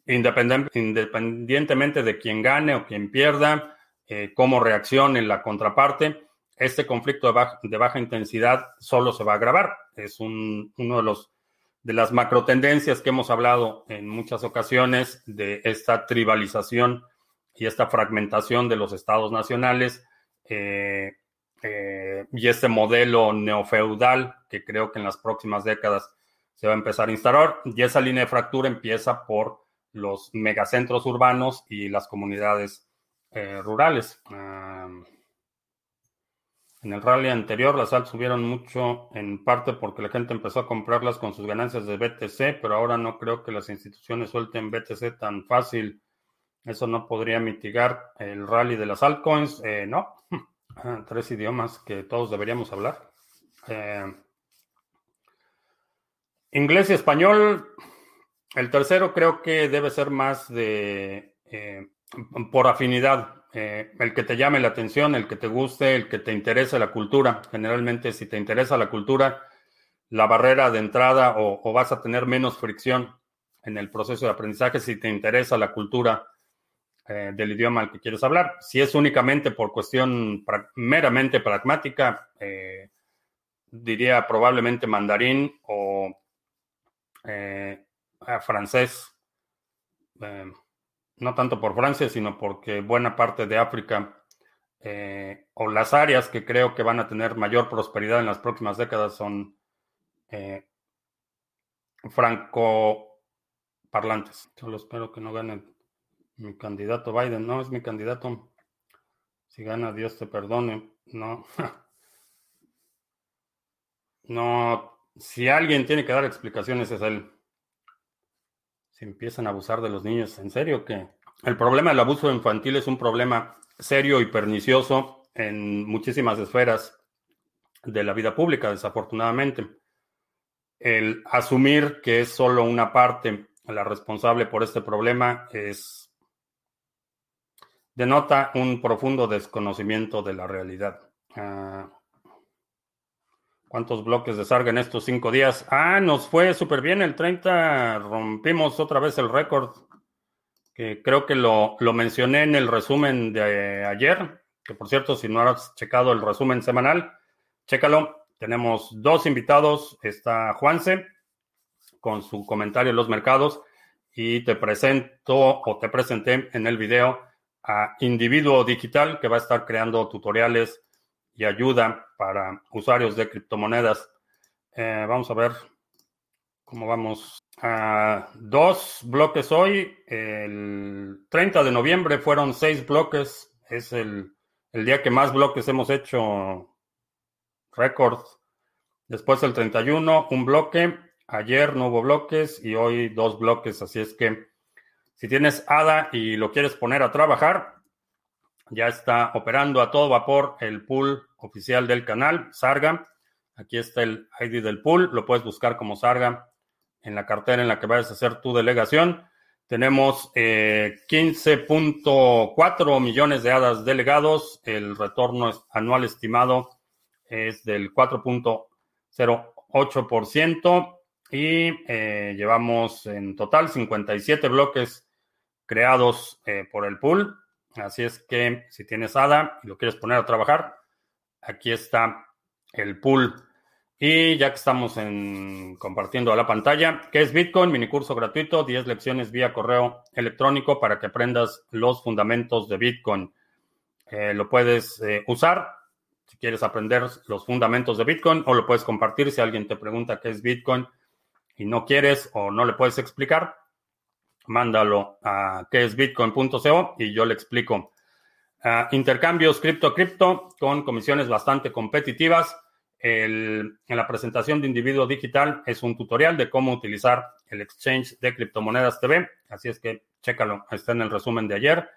independientemente de quién gane o quién pierda, eh, cómo reaccione la contraparte, este conflicto de baja, intensidad solo se va a agravar. Es uno de los de las macro tendencias que hemos hablado en muchas ocasiones de esta tribalización y esta fragmentación de los estados nacionales eh, eh, y este modelo neofeudal que creo que en las próximas décadas se va a empezar a instalar. Y esa línea de fractura empieza por los megacentros urbanos y las comunidades eh, rurales. en el rally anterior las altas subieron mucho en parte porque la gente empezó a comprarlas con sus ganancias de BTC, pero ahora no creo que las instituciones suelten BTC tan fácil. Eso no podría mitigar el rally de las altcoins. Eh, no, tres idiomas que todos deberíamos hablar. Eh, inglés y español, el tercero creo que debe ser más de eh, por afinidad, eh, el que te llame la atención, el que te guste, el que te interese la cultura. Generalmente, si te interesa la cultura, la barrera de entrada o, vas a tener menos fricción en el proceso de aprendizaje si te interesa la cultura eh, del idioma al que quieres hablar. Si es únicamente por cuestión meramente pragmática, eh, diría probablemente mandarín o francés. no tanto por Francia, sino porque buena parte de África o las áreas que creo que van a tener mayor prosperidad en las próximas décadas son franco parlantes. Solo espero que no gane mi candidato Biden. No, es mi candidato. Si gana, Dios te perdone. No. No. Si alguien tiene que dar explicaciones es él. Si empiezan a abusar de los niños, ¿en serio que? El problema del abuso infantil es un problema serio y pernicioso en muchísimas esferas de la vida pública, desafortunadamente. El asumir que es solo una parte la responsable por este problema es denota un profundo desconocimiento de la realidad. Ah, ¿Cuántos bloques de Sarga en estos cinco días? Ah, nos fue súper bien el 30. Rompimos otra vez el récord. Que creo que lo, lo, mencioné en el resumen de ayer. Que por cierto, si no has checado el resumen semanal, chécalo. Tenemos dos invitados. Está Juanse con su comentario en los mercados y te presento o te presenté en el video a Individuo Digital que va a estar creando tutoriales y ayuda para usuarios de criptomonedas. Eh, vamos a ver cómo vamos. a dos bloques hoy. El 30 de noviembre fueron seis bloques. Es el, el día que más bloques hemos hecho récord. Después el 31, un bloque. Ayer no hubo bloques y hoy dos bloques, así es que si tienes ADA y lo quieres poner a trabajar, ya está operando a todo vapor el pool oficial del canal, Sarga. Aquí está el ID del pool, lo puedes buscar como Sarga en la cartera en la que vayas a hacer tu delegación. Tenemos 15.4 eh, millones de hadas delegados. El retorno anual estimado es del 4.08% y eh, llevamos en total 57 bloques creados eh, por el pool. Así es que si tienes ADA y lo quieres poner a trabajar, aquí está el pool. Y ya que estamos en, compartiendo a la pantalla, ¿qué es Bitcoin? Mini curso gratuito, 10 lecciones vía correo electrónico para que aprendas los fundamentos de Bitcoin. Eh, lo puedes usar si quieres aprender los fundamentos de Bitcoin o lo puedes compartir si alguien te pregunta qué es Bitcoin y no quieres o no le puedes explicar, mándalo a que es bitcoin.co y yo le explico. Uh, intercambios cripto-cripto con comisiones bastante competitivas. en la presentación de Individuo Digital es un tutorial de cómo utilizar el exchange de criptomonedas TV. Así es que chécalo, está en el resumen de ayer.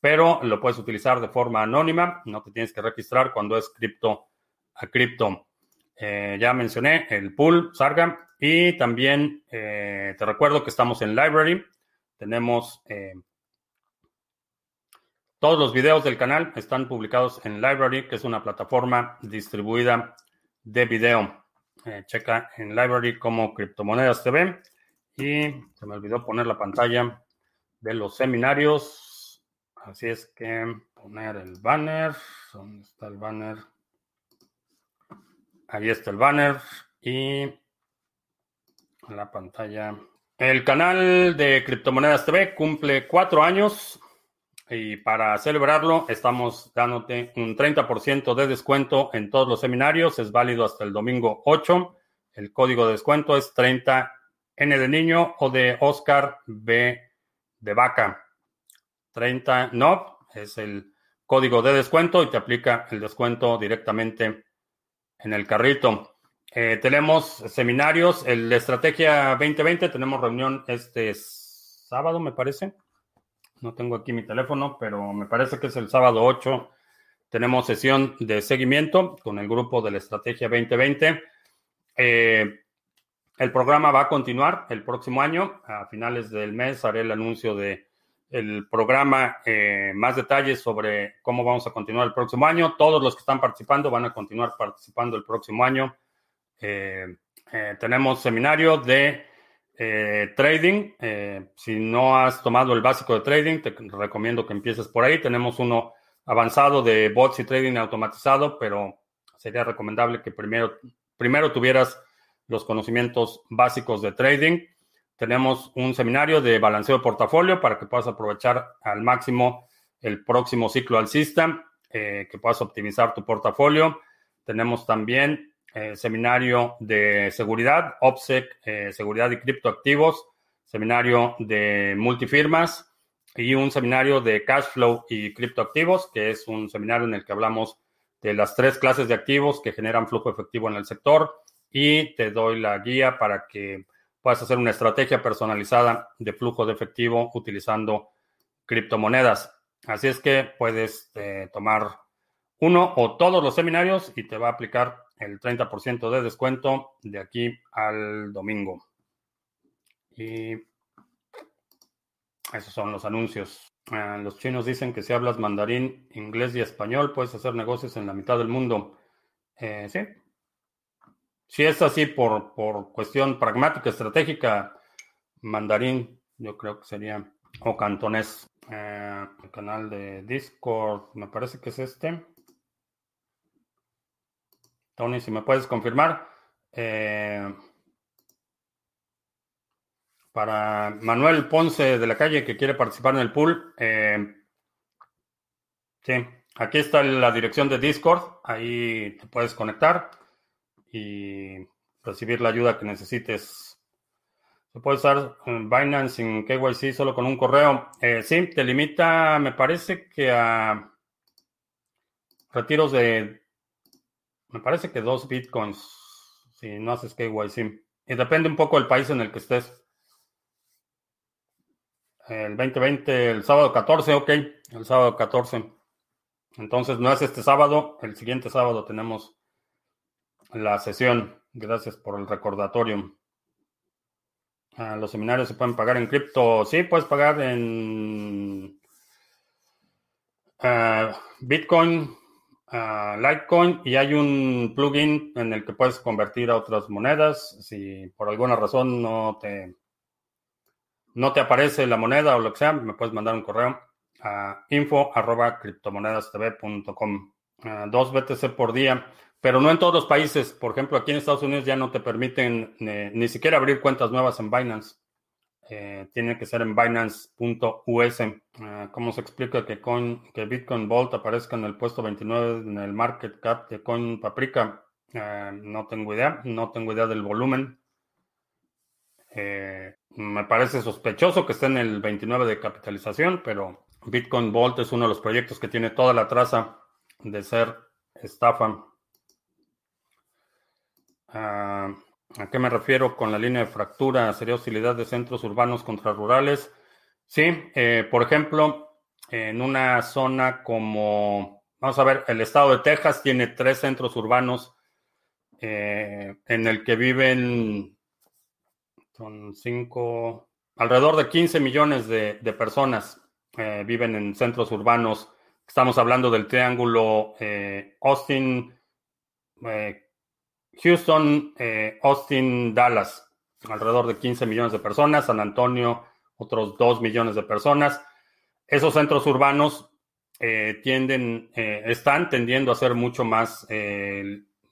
Pero lo puedes utilizar de forma anónima, no te tienes que registrar cuando es cripto a cripto. Eh, ya mencioné el pool Sarga y también eh, te recuerdo que estamos en Library. Tenemos eh, todos los videos del canal están publicados en Library, que es una plataforma distribuida de video. checa en Library como Criptomonedas TV. Y se me olvidó poner la pantalla de los seminarios. Así es que poner el banner. ¿Dónde está el banner? Ahí está el banner y la pantalla. El canal de Criptomonedas TV cumple cuatro años y para celebrarlo estamos dándote un 30% de descuento en todos los seminarios. Es válido hasta el domingo 8. El código de descuento es 30N de niño o de Oscar B de vaca. 30 no es el código de descuento y te aplica el descuento directamente en el carrito. Eh, tenemos seminarios, el Estrategia 2020, tenemos reunión este sábado, me parece. No tengo aquí mi teléfono, pero me parece que es el sábado 8. Tenemos sesión de seguimiento con el grupo de la Estrategia 2020. Eh, el programa va a continuar el próximo año. A finales del mes haré el anuncio de programa, eh, más detalles sobre cómo vamos a continuar el próximo año. Todos los que están participando van a continuar participando el próximo año. Eh, eh, tenemos seminario de Eh, trading, eh, si no has tomado el básico de trading, te recomiendo que empieces por ahí. Tenemos uno avanzado de bots y trading automatizado, pero sería recomendable que primero, primero tuvieras los conocimientos básicos de trading. Tenemos un seminario de balanceo de portafolio para que puedas aprovechar al máximo el próximo ciclo alcista, eh, que puedas optimizar tu portafolio. Tenemos también eh, seminario de seguridad, OPSEC, eh, seguridad y criptoactivos, seminario de multifirmas y un seminario de cash flow y criptoactivos, que es un seminario en el que hablamos de las tres clases de activos que generan flujo efectivo en el sector y te doy la guía para que puedas hacer una estrategia personalizada de flujo de efectivo utilizando criptomonedas. Así es que puedes eh, tomar uno o todos los seminarios y te va a aplicar el 30% de descuento de aquí al domingo. Y esos son los anuncios. Ah, los chinos dicen que si hablas mandarín, inglés y español, puedes hacer negocios en la mitad del mundo. Eh, sí. Si es así por, por cuestión pragmática, estratégica, mandarín, yo creo que sería, o cantonés. Eh, el canal de Discord, me parece que es este. Tony, si me puedes confirmar. Eh, para Manuel Ponce de la calle que quiere participar en el pool. Eh, sí, aquí está la dirección de Discord. Ahí te puedes conectar y recibir la ayuda que necesites. Se puede usar Binance sin KYC solo con un correo. Eh, sí, te limita, me parece que a retiros de, me parece que dos bitcoins si no haces KYC. Y depende un poco del país en el que estés. El 2020, el sábado 14, ok, el sábado 14. Entonces no es este sábado, el siguiente sábado tenemos la sesión. Gracias por el recordatorio. Ah, los seminarios se pueden pagar en cripto. Sí, puedes pagar en ah, Bitcoin, Litecoin y hay un plugin en el que puedes convertir a otras monedas. Si por alguna razón no te no te aparece la moneda o lo que sea, me puedes mandar un correo a info criptomonedastv.com. dos BTC por día, pero no en todos los países. Por ejemplo, aquí en Estados Unidos ya no te permiten eh, ni siquiera abrir cuentas nuevas en Binance. Eh, tiene que ser en binance.us. Ah, ¿Cómo se explica que, que Bitcoin Vault aparezca en el puesto 29 en el market cap de Coin Paprika? Ah, no tengo idea, no tengo idea del volumen. Eh, me parece sospechoso que esté en el 29 de capitalización, pero Bitcoin Vault es uno de los proyectos que tiene toda la traza de ser estafa. Ah, ¿A qué me refiero con la línea de fractura? ¿Sería hostilidad de centros urbanos contra rurales? Sí, eh, por ejemplo, en una zona como, vamos a ver, el estado de Texas tiene tres centros urbanos eh, en el que viven son cinco, alrededor de 15 millones de, personas eh, viven en centros urbanos. Estamos hablando del triángulo eh, Austin, eh, Houston, Austin, Dallas. Alrededor de 15 millones de personas. San Antonio, otros 2 millones de personas. Esos centros urbanos tienden, están tendiendo a ser mucho más,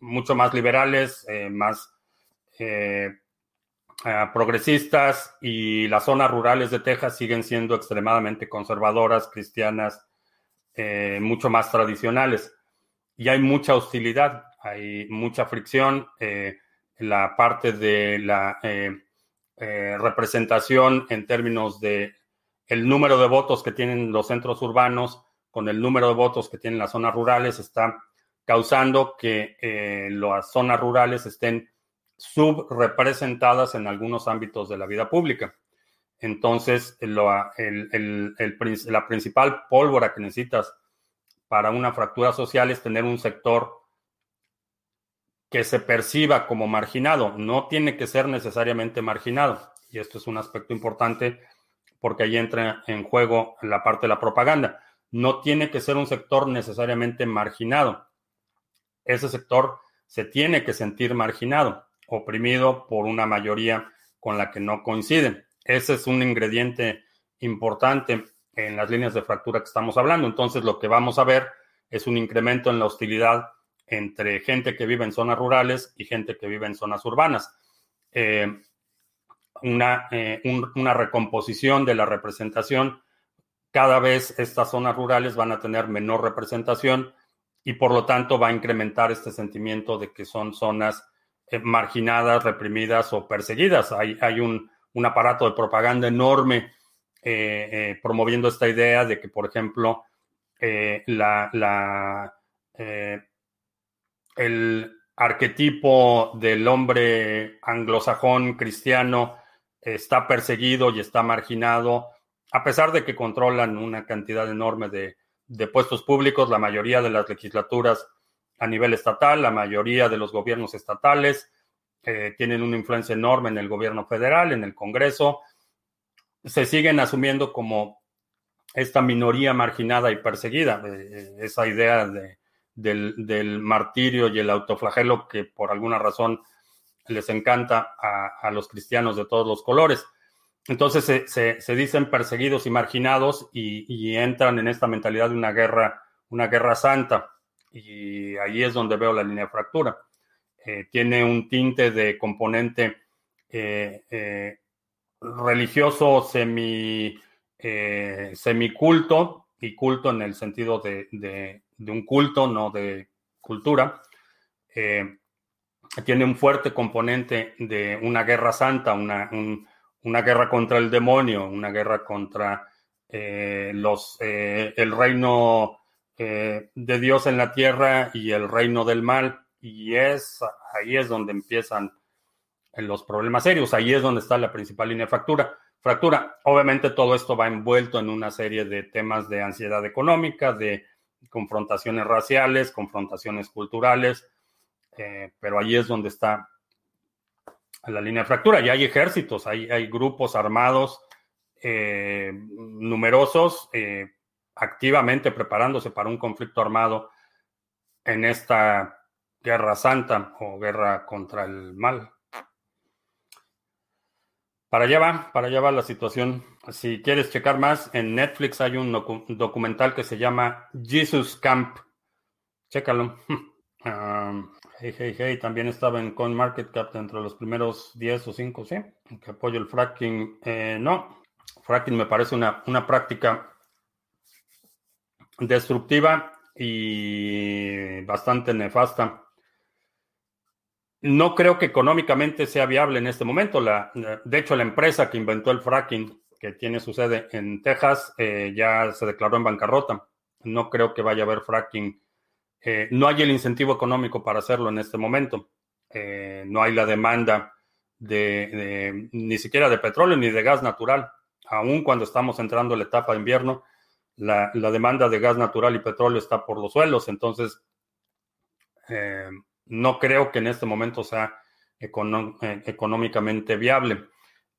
mucho más liberales, más eh, progresistas y las zonas rurales de Texas siguen siendo extremadamente conservadoras, cristianas, eh, mucho más tradicionales. Y hay mucha hostilidad, hay mucha fricción. Eh, la parte de la representación en términos de el número de votos que tienen los centros urbanos con el número de votos que tienen las zonas rurales está causando que las zonas rurales estén subrepresentadas en algunos ámbitos de la vida pública. Entonces, la principal pólvora que necesitas para una fractura social es tener un sector que se perciba como marginado. No tiene que ser necesariamente marginado. Y esto es un aspecto importante porque ahí entra en juego la parte de la propaganda. No tiene que ser un sector necesariamente marginado. Ese sector se tiene que sentir marginado oprimido por una mayoría con la que no coinciden. Ese es un ingrediente importante en las líneas de fractura que estamos hablando. Entonces, lo que vamos a ver es un incremento en la hostilidad entre gente que vive en zonas rurales y gente que vive en zonas urbanas. Eh, una, eh, una recomposición de la representación. Cada vez estas zonas rurales van a tener menor representación y por lo tanto va a incrementar este sentimiento de que son zonas eh, marginadas, reprimidas o perseguidas. Hay, hay un, aparato de propaganda enorme promoviendo esta idea de que, por ejemplo, la, la el arquetipo del hombre anglosajón cristiano está perseguido y está marginado, a pesar de que controlan una cantidad enorme de, puestos públicos, la mayoría de las legislaturas a nivel estatal, la mayoría de los gobiernos estatales eh, tienen una influencia enorme en el gobierno federal, en el Congreso, se siguen asumiendo como esta minoría marginada y perseguida, eh, esa idea de del, martirio y el autoflagelo que por alguna razón les encanta a, los cristianos de todos los colores. Entonces se, dicen perseguidos y marginados y, entran en esta mentalidad de una guerra, una guerra santa. Y ahí es donde veo la línea de fractura. Eh, tiene un tinte de componente eh, eh, religioso semi, semiculto y culto en el sentido de un culto, no de cultura. Eh, tiene un fuerte componente de una guerra santa, una, una guerra contra el demonio, una guerra contra eh, los, eh, el reino de Dios en la tierra y el reino del mal. Y es ahí es donde empiezan los problemas serios, ahí es donde está la principal línea de fractura. Fractura, obviamente todo esto va envuelto en una serie de temas de ansiedad económica, de confrontaciones raciales, confrontaciones culturales, eh, pero ahí es donde está la línea de fractura. Y hay ejércitos, hay, hay grupos armados eh, numerosos eh, activamente preparándose para un conflicto armado en esta guerra santa o guerra contra el mal. Para allá va, para allá va la situación. Si quieres checar más, en Netflix hay un documental que se llama Jesus Camp. Chécalo. también estaba en CoinMarketCap dentro de los primeros 10 o 5, ¿sí? Que apoyo el fracking. Eh, no, fracking me parece una, una práctica destructiva y bastante nefasta. No creo que económicamente sea viable en este momento. De hecho, la empresa que inventó el fracking, que tiene su sede en Texas, eh, ya se declaró en bancarrota. No creo que vaya a haber fracking. Eh, no hay el incentivo económico para hacerlo en este momento. Eh, no hay la demanda de, ni siquiera de petróleo ni de gas natural. Aún cuando estamos entrando en la etapa de invierno, la, demanda de gas natural y petróleo está por los suelos. Entonces, no creo que en este momento sea económicamente viable.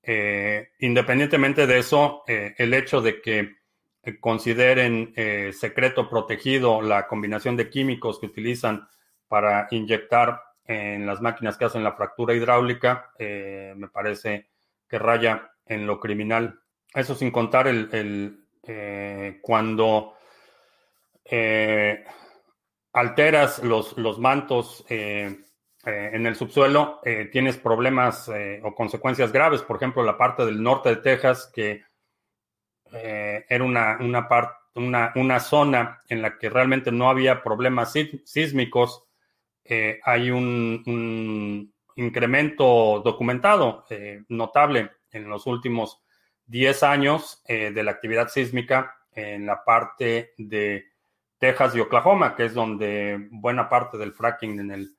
Eh, independientemente de eso, eh, el hecho de que consideren secreto protegido la combinación de químicos que utilizan para inyectar en las máquinas que hacen la fractura hidráulica, me parece que raya en lo criminal. Eso sin contar el, el cuando alteras los, los mantos eh, eh, en el subsuelo, eh, tienes problemas o consecuencias graves. Por ejemplo, la parte del norte de Texas, que era una, una, zona en la que realmente no había problemas sísmicos, hay un, un, incremento documentado notable en los últimos 10 años de la actividad sísmica en la parte de Texas y Oklahoma, que es donde buena parte del fracking en el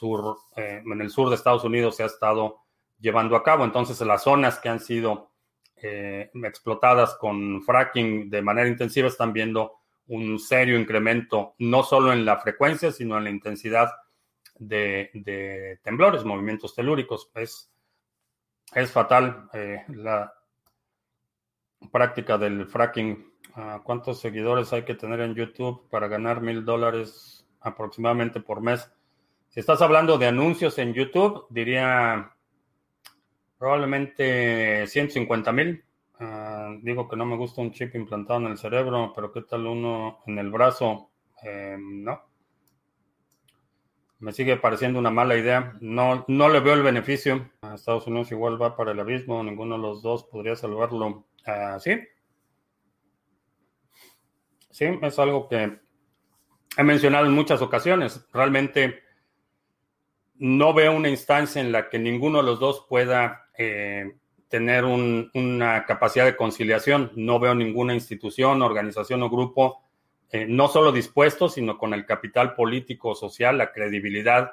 sur, eh, en el sur de Estados Unidos se ha estado llevando a cabo. Entonces, las zonas que han sido eh, explotadas con fracking de manera intensiva están viendo un serio incremento, no solo en la frecuencia, sino en la intensidad de, temblores, movimientos telúricos. Es, es fatal eh, la práctica del fracking ¿Cuántos seguidores hay que tener en YouTube para ganar mil dólares aproximadamente por mes? Si estás hablando de anuncios en YouTube, diría Probablemente 150 mil. Ah, digo que no me gusta un chip implantado en el cerebro, pero ¿qué tal uno en el brazo? Eh, no. Me sigue pareciendo una mala idea. No, no le veo el beneficio. A Estados Unidos igual va para el abismo. Ninguno de los dos podría salvarlo. Ah, sí. Sí, es algo que he mencionado en muchas ocasiones. Realmente no veo una instancia en la que ninguno de los dos pueda eh, tener una capacidad de conciliación. No veo ninguna institución, organización o grupo eh, no solo dispuesto, sino con el capital político, social, la credibilidad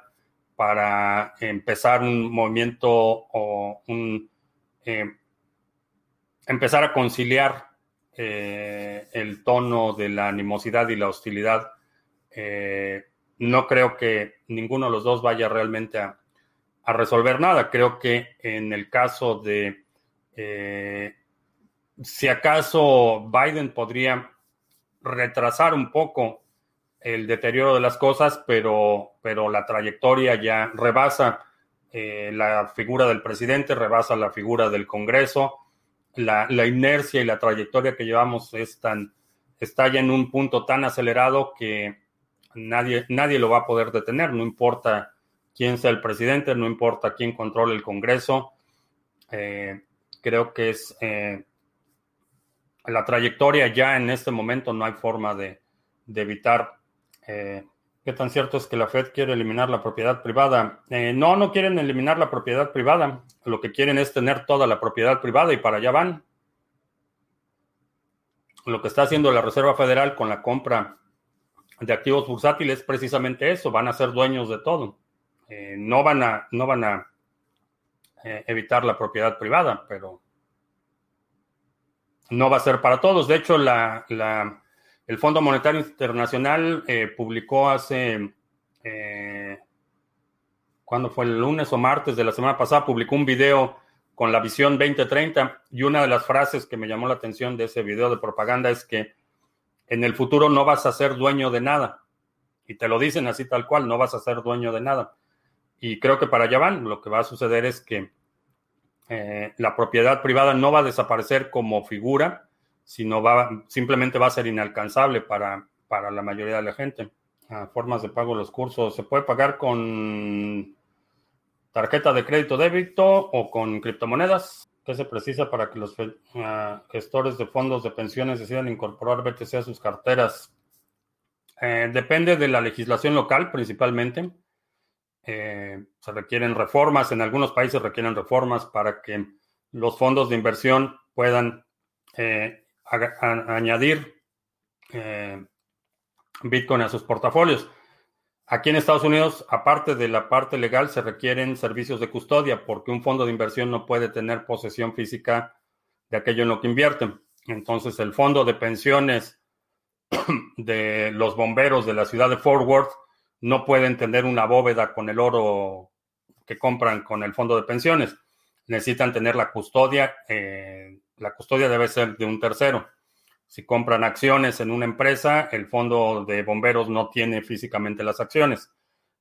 para empezar un movimiento o un, eh, empezar a conciliar el tono de la animosidad y la hostilidad. No creo que ninguno de los dos vaya realmente a, resolver nada. Creo que en el caso de, si acaso Biden podría retrasar un poco el deterioro de las cosas, pero, pero la trayectoria ya rebasa eh, la figura del presidente, rebasa la figura del Congreso, la, inercia y la trayectoria que llevamos es tan, está ya en un punto tan acelerado que nadie, nadie lo va a poder detener, no importa quién sea el presidente, no importa quién controle el Congreso. Eh, creo que es eh, la trayectoria ya en este momento no hay forma de, evitar. Eh, ¿Qué tan cierto es que la Fed quiere eliminar la propiedad privada? No, no quieren eliminar la propiedad privada. Lo que quieren es tener toda la propiedad privada y para allá van. Lo que está haciendo la Reserva Federal con la compra de activos bursátiles es precisamente eso. Van a ser dueños de todo. Eh, no van a, no van a evitar la propiedad privada, pero no va a ser para todos. De hecho, el Fondo Monetario Internacional eh, publicó hace, eh, ¿cuándo fue? El lunes o martes de la semana pasada, publicó un video con la visión 2030 y una de las frases que me llamó la atención de ese video de propaganda es que en el futuro no vas a ser dueño de nada. Y te lo dicen así tal cual, no vas a ser dueño de nada. Y creo que para allá van. Lo que va a suceder es que eh, la propiedad privada no va a desaparecer como figura, sino va, simplemente va a ser inalcanzable para, para la mayoría de la gente. Formas de pago de los cursos. Se puede pagar con tarjeta de crédito débito o con criptomonedas. ¿Qué se precisa para que los ah, gestores de fondos de pensiones decidan incorporar BTC a sus carteras? Eh, depende de la legislación local principalmente. Eh, se requieren reformas, en algunos países requieren reformas para que los fondos de inversión puedan eh, añadir Bitcoin a sus portafolios. Aquí en Estados Unidos, aparte de la parte legal, se requieren servicios de custodia porque un fondo de inversión no puede tener posesión física de aquello en lo que invierte. Entonces, el fondo de pensiones de los bomberos de la ciudad de Fort Worth no pueden tener una bóveda con el oro que compran con el fondo de pensiones. Necesitan tener la custodia. Eh, la custodia debe ser de un tercero. Si compran acciones en una empresa, el fondo de bomberos no tiene físicamente las acciones.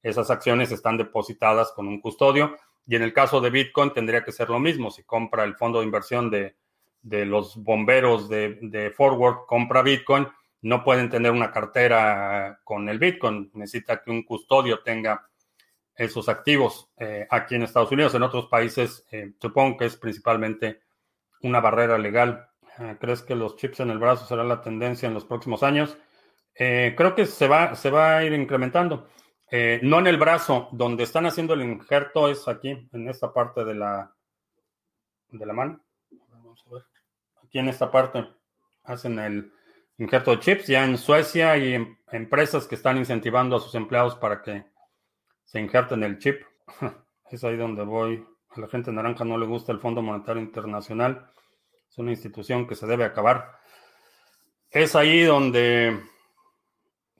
Esas acciones están depositadas con un custodio. Y en el caso de Bitcoin tendría que ser lo mismo. Si compra el fondo de inversión de, los bomberos de, de Forward, compra Bitcoin, no pueden tener una cartera con el Bitcoin, necesita que un custodio tenga esos activos eh, aquí en Estados Unidos. En otros países, eh, supongo que es principalmente una barrera legal. Eh, ¿Crees que los chips en el brazo será la tendencia en los próximos años? creo que se va, se va a ir incrementando. no en el brazo, donde están haciendo el injerto es aquí, en esta parte de la, de la mano. Vamos a ver. Aquí en esta parte hacen el, injerto de chips. Ya en Suecia hay em, empresas que están incentivando a sus empleados para que se injerten el chip. Es ahí donde voy. A la gente naranja no le gusta el Fondo Monetario Internacional. Es una institución que se debe acabar. Es ahí donde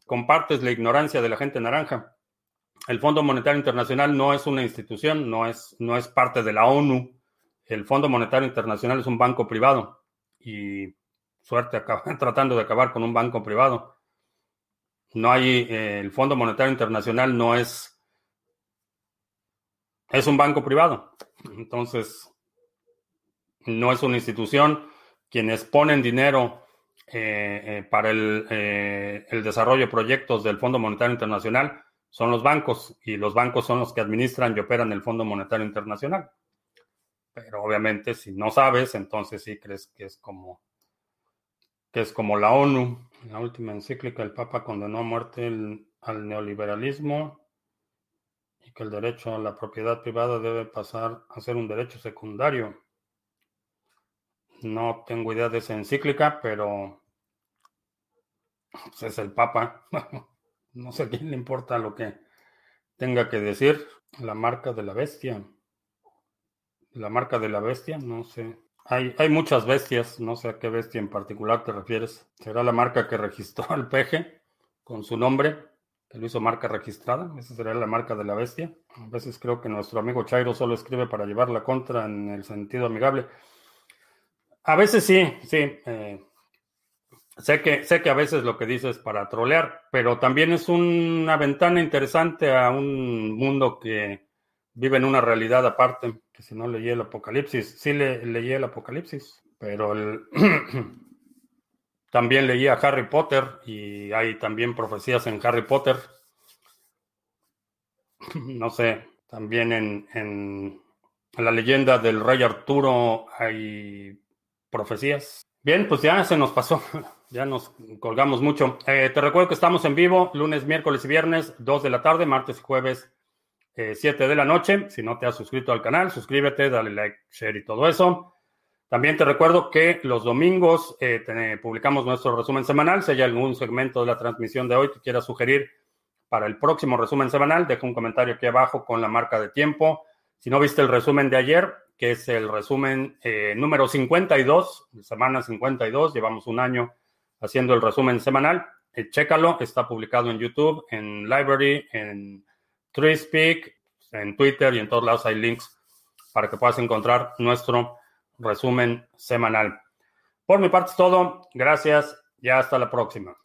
compartes la ignorancia de la gente naranja. El Fondo Monetario Internacional no es una institución, no es, no es parte de la ONU. El Fondo Monetario Internacional es un banco privado y suerte tratando de acabar con un banco privado. No hay, eh, el Fondo Monetario Internacional no es, es un banco privado. Entonces, no es una institución. Quienes ponen dinero eh, eh, para el, eh, el, desarrollo de proyectos del Fondo Monetario Internacional son los bancos y los bancos son los que administran y operan el Fondo Monetario Internacional. Pero obviamente si no sabes, entonces sí crees que es como que es como la ONU. En la última encíclica el Papa condenó a muerte al neoliberalismo y que el derecho a la propiedad privada debe pasar a ser un derecho secundario. No tengo idea de esa encíclica, pero pues, es el Papa. no sé a quién le importa lo que tenga que decir. La marca de la bestia. La marca de la bestia, no sé. Hay, hay muchas bestias, no sé a qué bestia en particular te refieres. ¿Será la marca que registró al peje con su nombre? que lo hizo marca registrada. Esa sería la marca de la bestia. A veces creo que nuestro amigo Chairo solo escribe para llevar la contra en el sentido amigable. A veces sí, sí. Eh, sé, que, sé que a veces lo que dice es para trolear, pero también es una ventana interesante a un mundo que vive en una realidad aparte, que si no leí el Apocalipsis, sí le, leí el Apocalipsis, pero el... También leía Harry Potter y hay también profecías en Harry Potter. No sé, también en, la leyenda del rey Arturo hay profecías. Bien, pues ya se nos pasó, ya nos colgamos mucho. Eh, te recuerdo que estamos en vivo lunes, miércoles y viernes, 2 de la tarde, martes y jueves, 7 eh, de la noche. Si no te has suscrito al canal, suscríbete, dale like, share y todo eso. También te recuerdo que los domingos eh, publicamos nuestro resumen semanal. Si hay algún segmento de la transmisión de hoy que quieras sugerir para el próximo resumen semanal, deja un comentario aquí abajo con la marca de tiempo. Si no viste el resumen de ayer, que es el resumen eh, número 52, semana 52, llevamos un año haciendo el resumen semanal. Eh, chécalo, está publicado en YouTube, en Library, en TreeSpeak, en Twitter y en todos lados hay links para que puedas encontrar nuestro resumen semanal. Por mi parte es todo. Gracias y hasta la próxima.